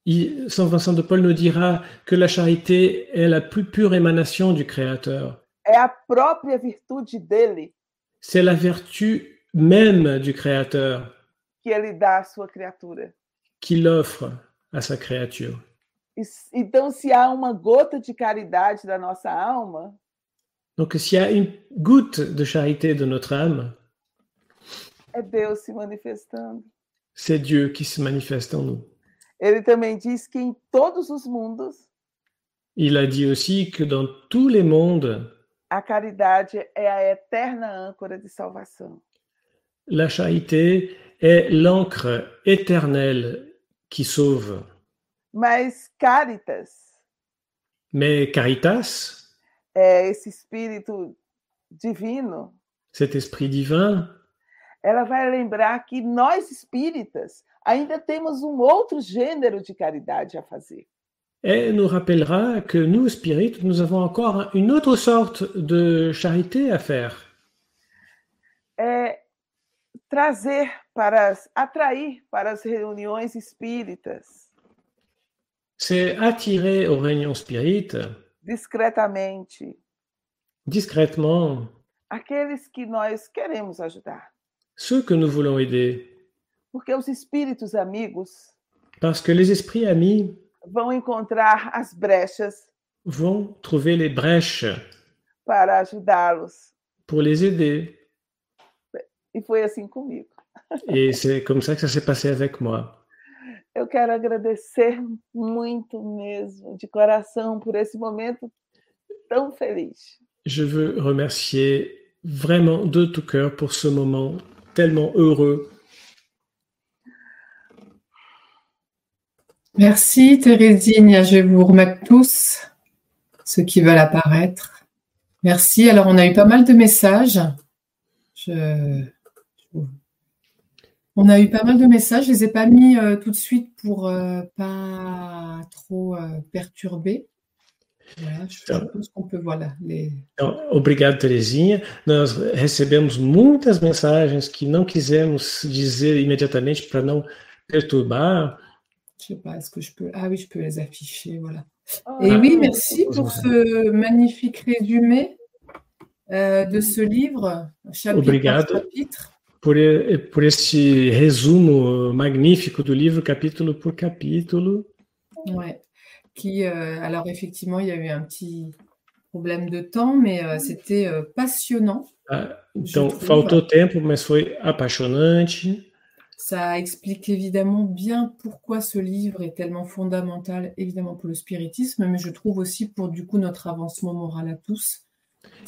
Et Saint Vincent de Paul nous dira que la charité est la plus pure émanation du Créateur. É a própria virtude dele. C'est la vertu même du Créateur. Que ele dá à sua criatura. Qu'il offre à sa créature. Então, se há uma gota de caridade da nossa alma, donc s'il y a une goutte de charité de notre âme, é Deus se manifestando. C'est Dieu qui se manifeste en nous. Ele também diz que em todos os mundos, il a dit aussi que dans tous les mondes, a caridade é a eterna âncora de salvação. La charité est l'encre éternelle qui sauve. Mas caritas. Mais caritas. É esse espírito divino. Cet esprit divin. Ela vai lembrar que nós espíritas ainda temos um outro gênero de caridade a fazer. Et nous rappellera que nous, spirites, nous avons encore une autre sorte de charité à faire. É trazer para atrair para as reuniões espíritas c'est attirer aux réunions spirites discretamente discrètement aqueles que nós queremos ajudar. Ceux que nous voulons aider. Porque os espíritos amigos Parce que les esprits amis vão encontrar as brechas vont trouver les brèches para ajudá-los. pour les aider. E foi assim comigo. Et c'est comme ça que ça s'est passé avec moi. Eu quero agradecer muito mesmo, de coração, por esse momento tão feliz. Je veux remercier vraiment de tout cœur pour ce moment tellement heureux. Merci Thérésine. Je vais vous remettre tous ceux qui veulent apparaître. Merci. Alors, on a eu pas mal de messages. Je- On a eu pas mal de messages. Je les ai pas mis euh, tout de suite pour euh, pas trop euh, perturber. Voilà, je Tá. suppose qu'on peut, voilà, les... Então, obrigado, Terezinha. Nós recebemos muitas mensagens que não quisemos dizer imediatamente para não perturbar. Je sais pas, est-ce que je peux... Ah oui, je peux les afficher, voilà. Oh, Et oui, merci pour ce magnifique résumé euh, de ce livre, chapitre Obrigado. par chapitre. Por, por este resumo magnífico do livro, capítulo por capítulo. Ouais. Qui, euh, alors effectivement, il y a eu un petit problème de temps, mais euh, c'était euh, passionnant. Ah, Então, faltou tempo, mas foi apaixonante. Ça explique évidemment bien pourquoi ce livre est tellement fondamental, évidemment pour le spiritisme, mais je trouve aussi pour du coup notre avancement moral à tous.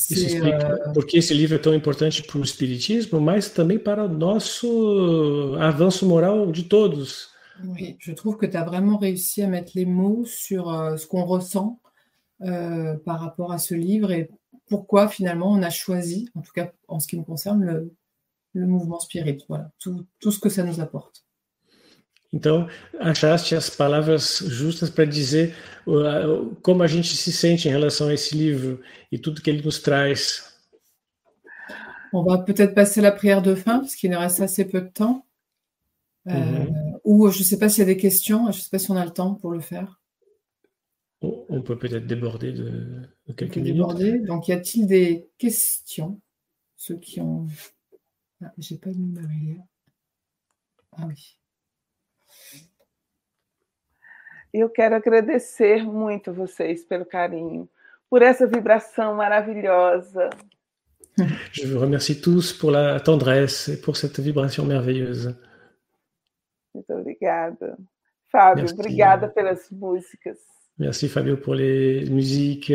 Isso explica euh, por que esse livro é tão importante para o Espiritismo, mas também para o nosso avanço moral de todos. Oui, je trouve que tu as vraiment réussi à mettre les mots sur euh, ce qu'on ressent euh, par rapport à ce livre et pourquoi finalement on a choisi, en tout cas en ce qui me concerne, le, le mouvement spirit. Voilà, tout, tout ce que ça nous apporte. Então, achaste as palavras justas para dizer como a gente se sente em relação a esse livro e tudo que ele nos traz. On va peut-être passer la prière de fin parce qu'il nous reste assez peu de temps. Euh, Mhm. Ou je ne sais pas s'il y a des questions, je ne sais pas si on a le temps pour le faire. On peut peut-être déborder de, de quelques minutes. déborder. Donc, y a-t-il des questions? Ceux qui ont. Ah, j'ai pas mis Marie-Léa. Ah oui. Eu quero agradecer muito vocês pelo carinho, por essa vibração maravilhosa. Je vous remercie tous pour la tendresse et pour cette vibration merveilleuse. Muito obrigada. Fábio, Merci. obrigada pelas músicas. Merci Fabio pour les musiques.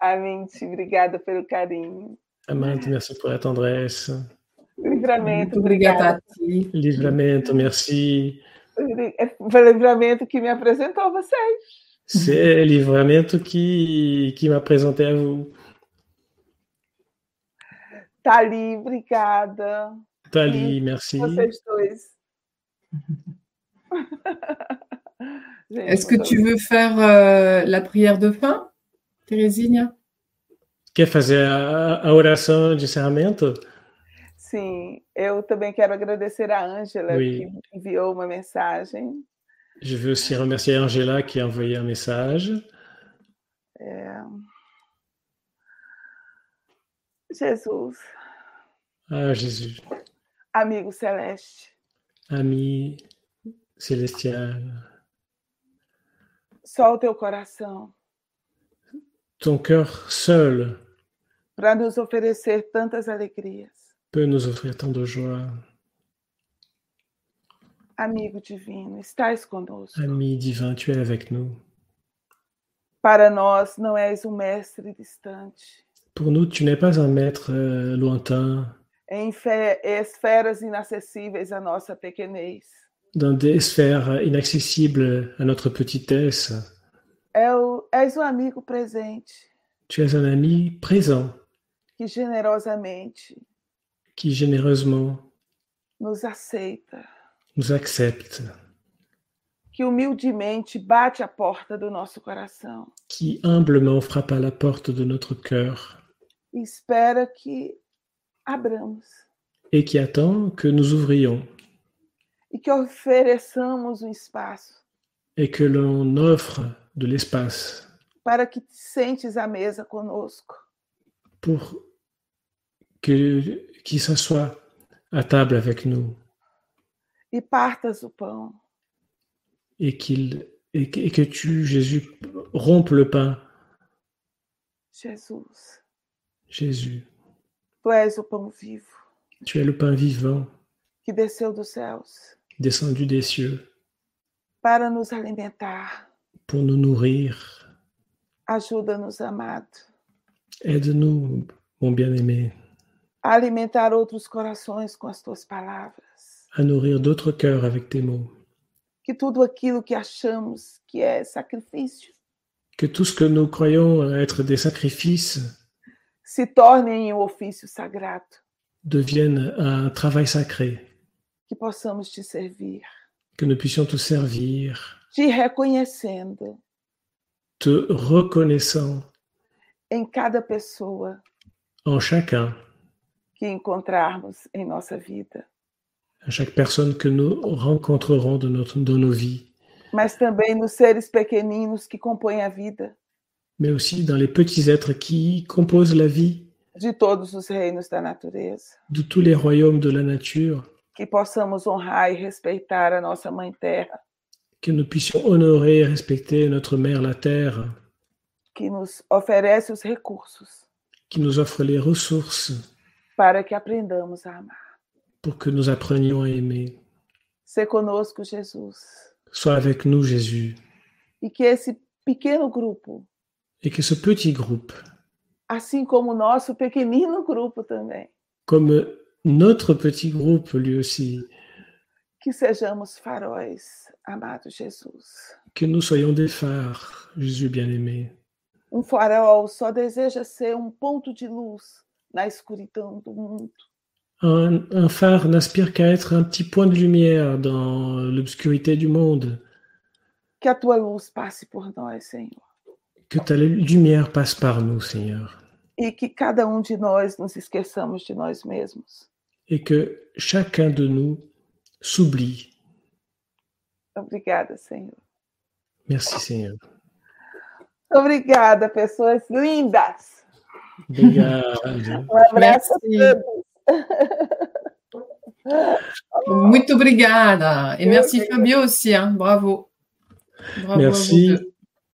Amente, obrigada pelo carinho. Amanda, merci pour la tendresse. Livramento, Obrigada, obrigada. Tati. Livramento, merci. Foi o livramento que me apresentou a vocês. C'est Livramento qui, qui m'a présenté à vous. Tali, obrigada. Tali, merci. Vocês dois. Est-ce que tu veux faire euh, la prière de fin, Térésinia Quer fazer a, a oração de encerramento? Sim, eu também quero agradecer a Ângela, Oui. que enviou uma mensagem. Je veux aussi remercier Angela qui a envoyé un message. É... Jesus, Ah, Jésus, amigo celeste, ami célestial, só o teu coração ton cœur seul para nos oferecer tantas alegrias. peut nous offrir tant de joie. Amigo divino, estás conosco. Ami divin, tu es avec nous. Para nós não és um mestre distante. Pour nous, tu n'es pas un maître euh, lointain, Em fe- esferas inacessíveis à nossa pequenez. dans des sphères inaccessibles à notre petitesse. É o- és um amigo presente Tu es un ami présent que generosamente qui généreusement nos aceita, nous accepte, que humildemente bate a porta do nosso coração. Qui humblement frappe à la porte de notre cœur. E espera que abramos. Et qui attend que nous ouvrions. E que ofereçamos um espaço. Et que l'on offre de l'espace. Para que te sentes à mesa conosco pour que qui s'assoit à table avec nous. E partas o pão et qu'il et que, et que tu, Jésus, rompes le pain. Jesus, Jésus, tu és o pão vivo tu es le pain vivant que desceu dos céus descendu des cieux para nos alimentar. pour nous nourrir. Ajuda-nos, amado, Aide-nous, mon bien-aimé, a alimentar outros corações com as tuas palavras. à nourrir d'autres cœurs avec tes mots. Que tudo aquilo que achamos que é sacrifício Que tout ce que nous croyons être des sacrifices se torne em um ofício sagrado. devienne un travail sacré, Que possamos te servir, que nous puissions te servir, te reconhecendo te reconnaissant em cada pessoa en chacun, que encontrarmos em nossa vida, à chaque personne que nous rencontrerons de, notre, de nos vies, mas também nos seres pequeninos que compõem a vida. Mais aussi dans les petits êtres qui composent la vie. De todos os reinos da natureza. de tous les royaumes de la nature, Que possamos honrar e respeitar a nossa Mãe Terra, que nous puissions honorer et respecter notre mère la Terre, que nos oferece os recursos qui nous offre les ressources para que aprendamos a amar. pour que nous apprenions à aimer. Ser conosco, Jesus. Sois avec nous, Jésus, E que esse pequeno grupo, et que ce petit groupe, assim como o nosso pequenino grupo também, comme notre petit groupe lui aussi, que sejamos faróis, amado Jesus. que nous soyons des phares, Jésus bien-aimé. Um farol só deseja ser um ponto de luz na escuridão do mundo. Un, un phare n'aspire qu'à être un petit point de lumière dans l'obscurité du monde. Que a tua luz passe por nós, Senhor. Que ta lumière passe par nous, Seigneur. E que cada um de nós nos esqueçamos de nós mesmos. Et que chacun de nous s'oublie. Obrigada, Senhor. Merci, Seigneur. Obrigada, pessoas lindas. Obrigado. Um abraço Merci. a todos. Muito obrigada. Et merci Fabio aussi. hein. Bravo. Bravo à vous Merci.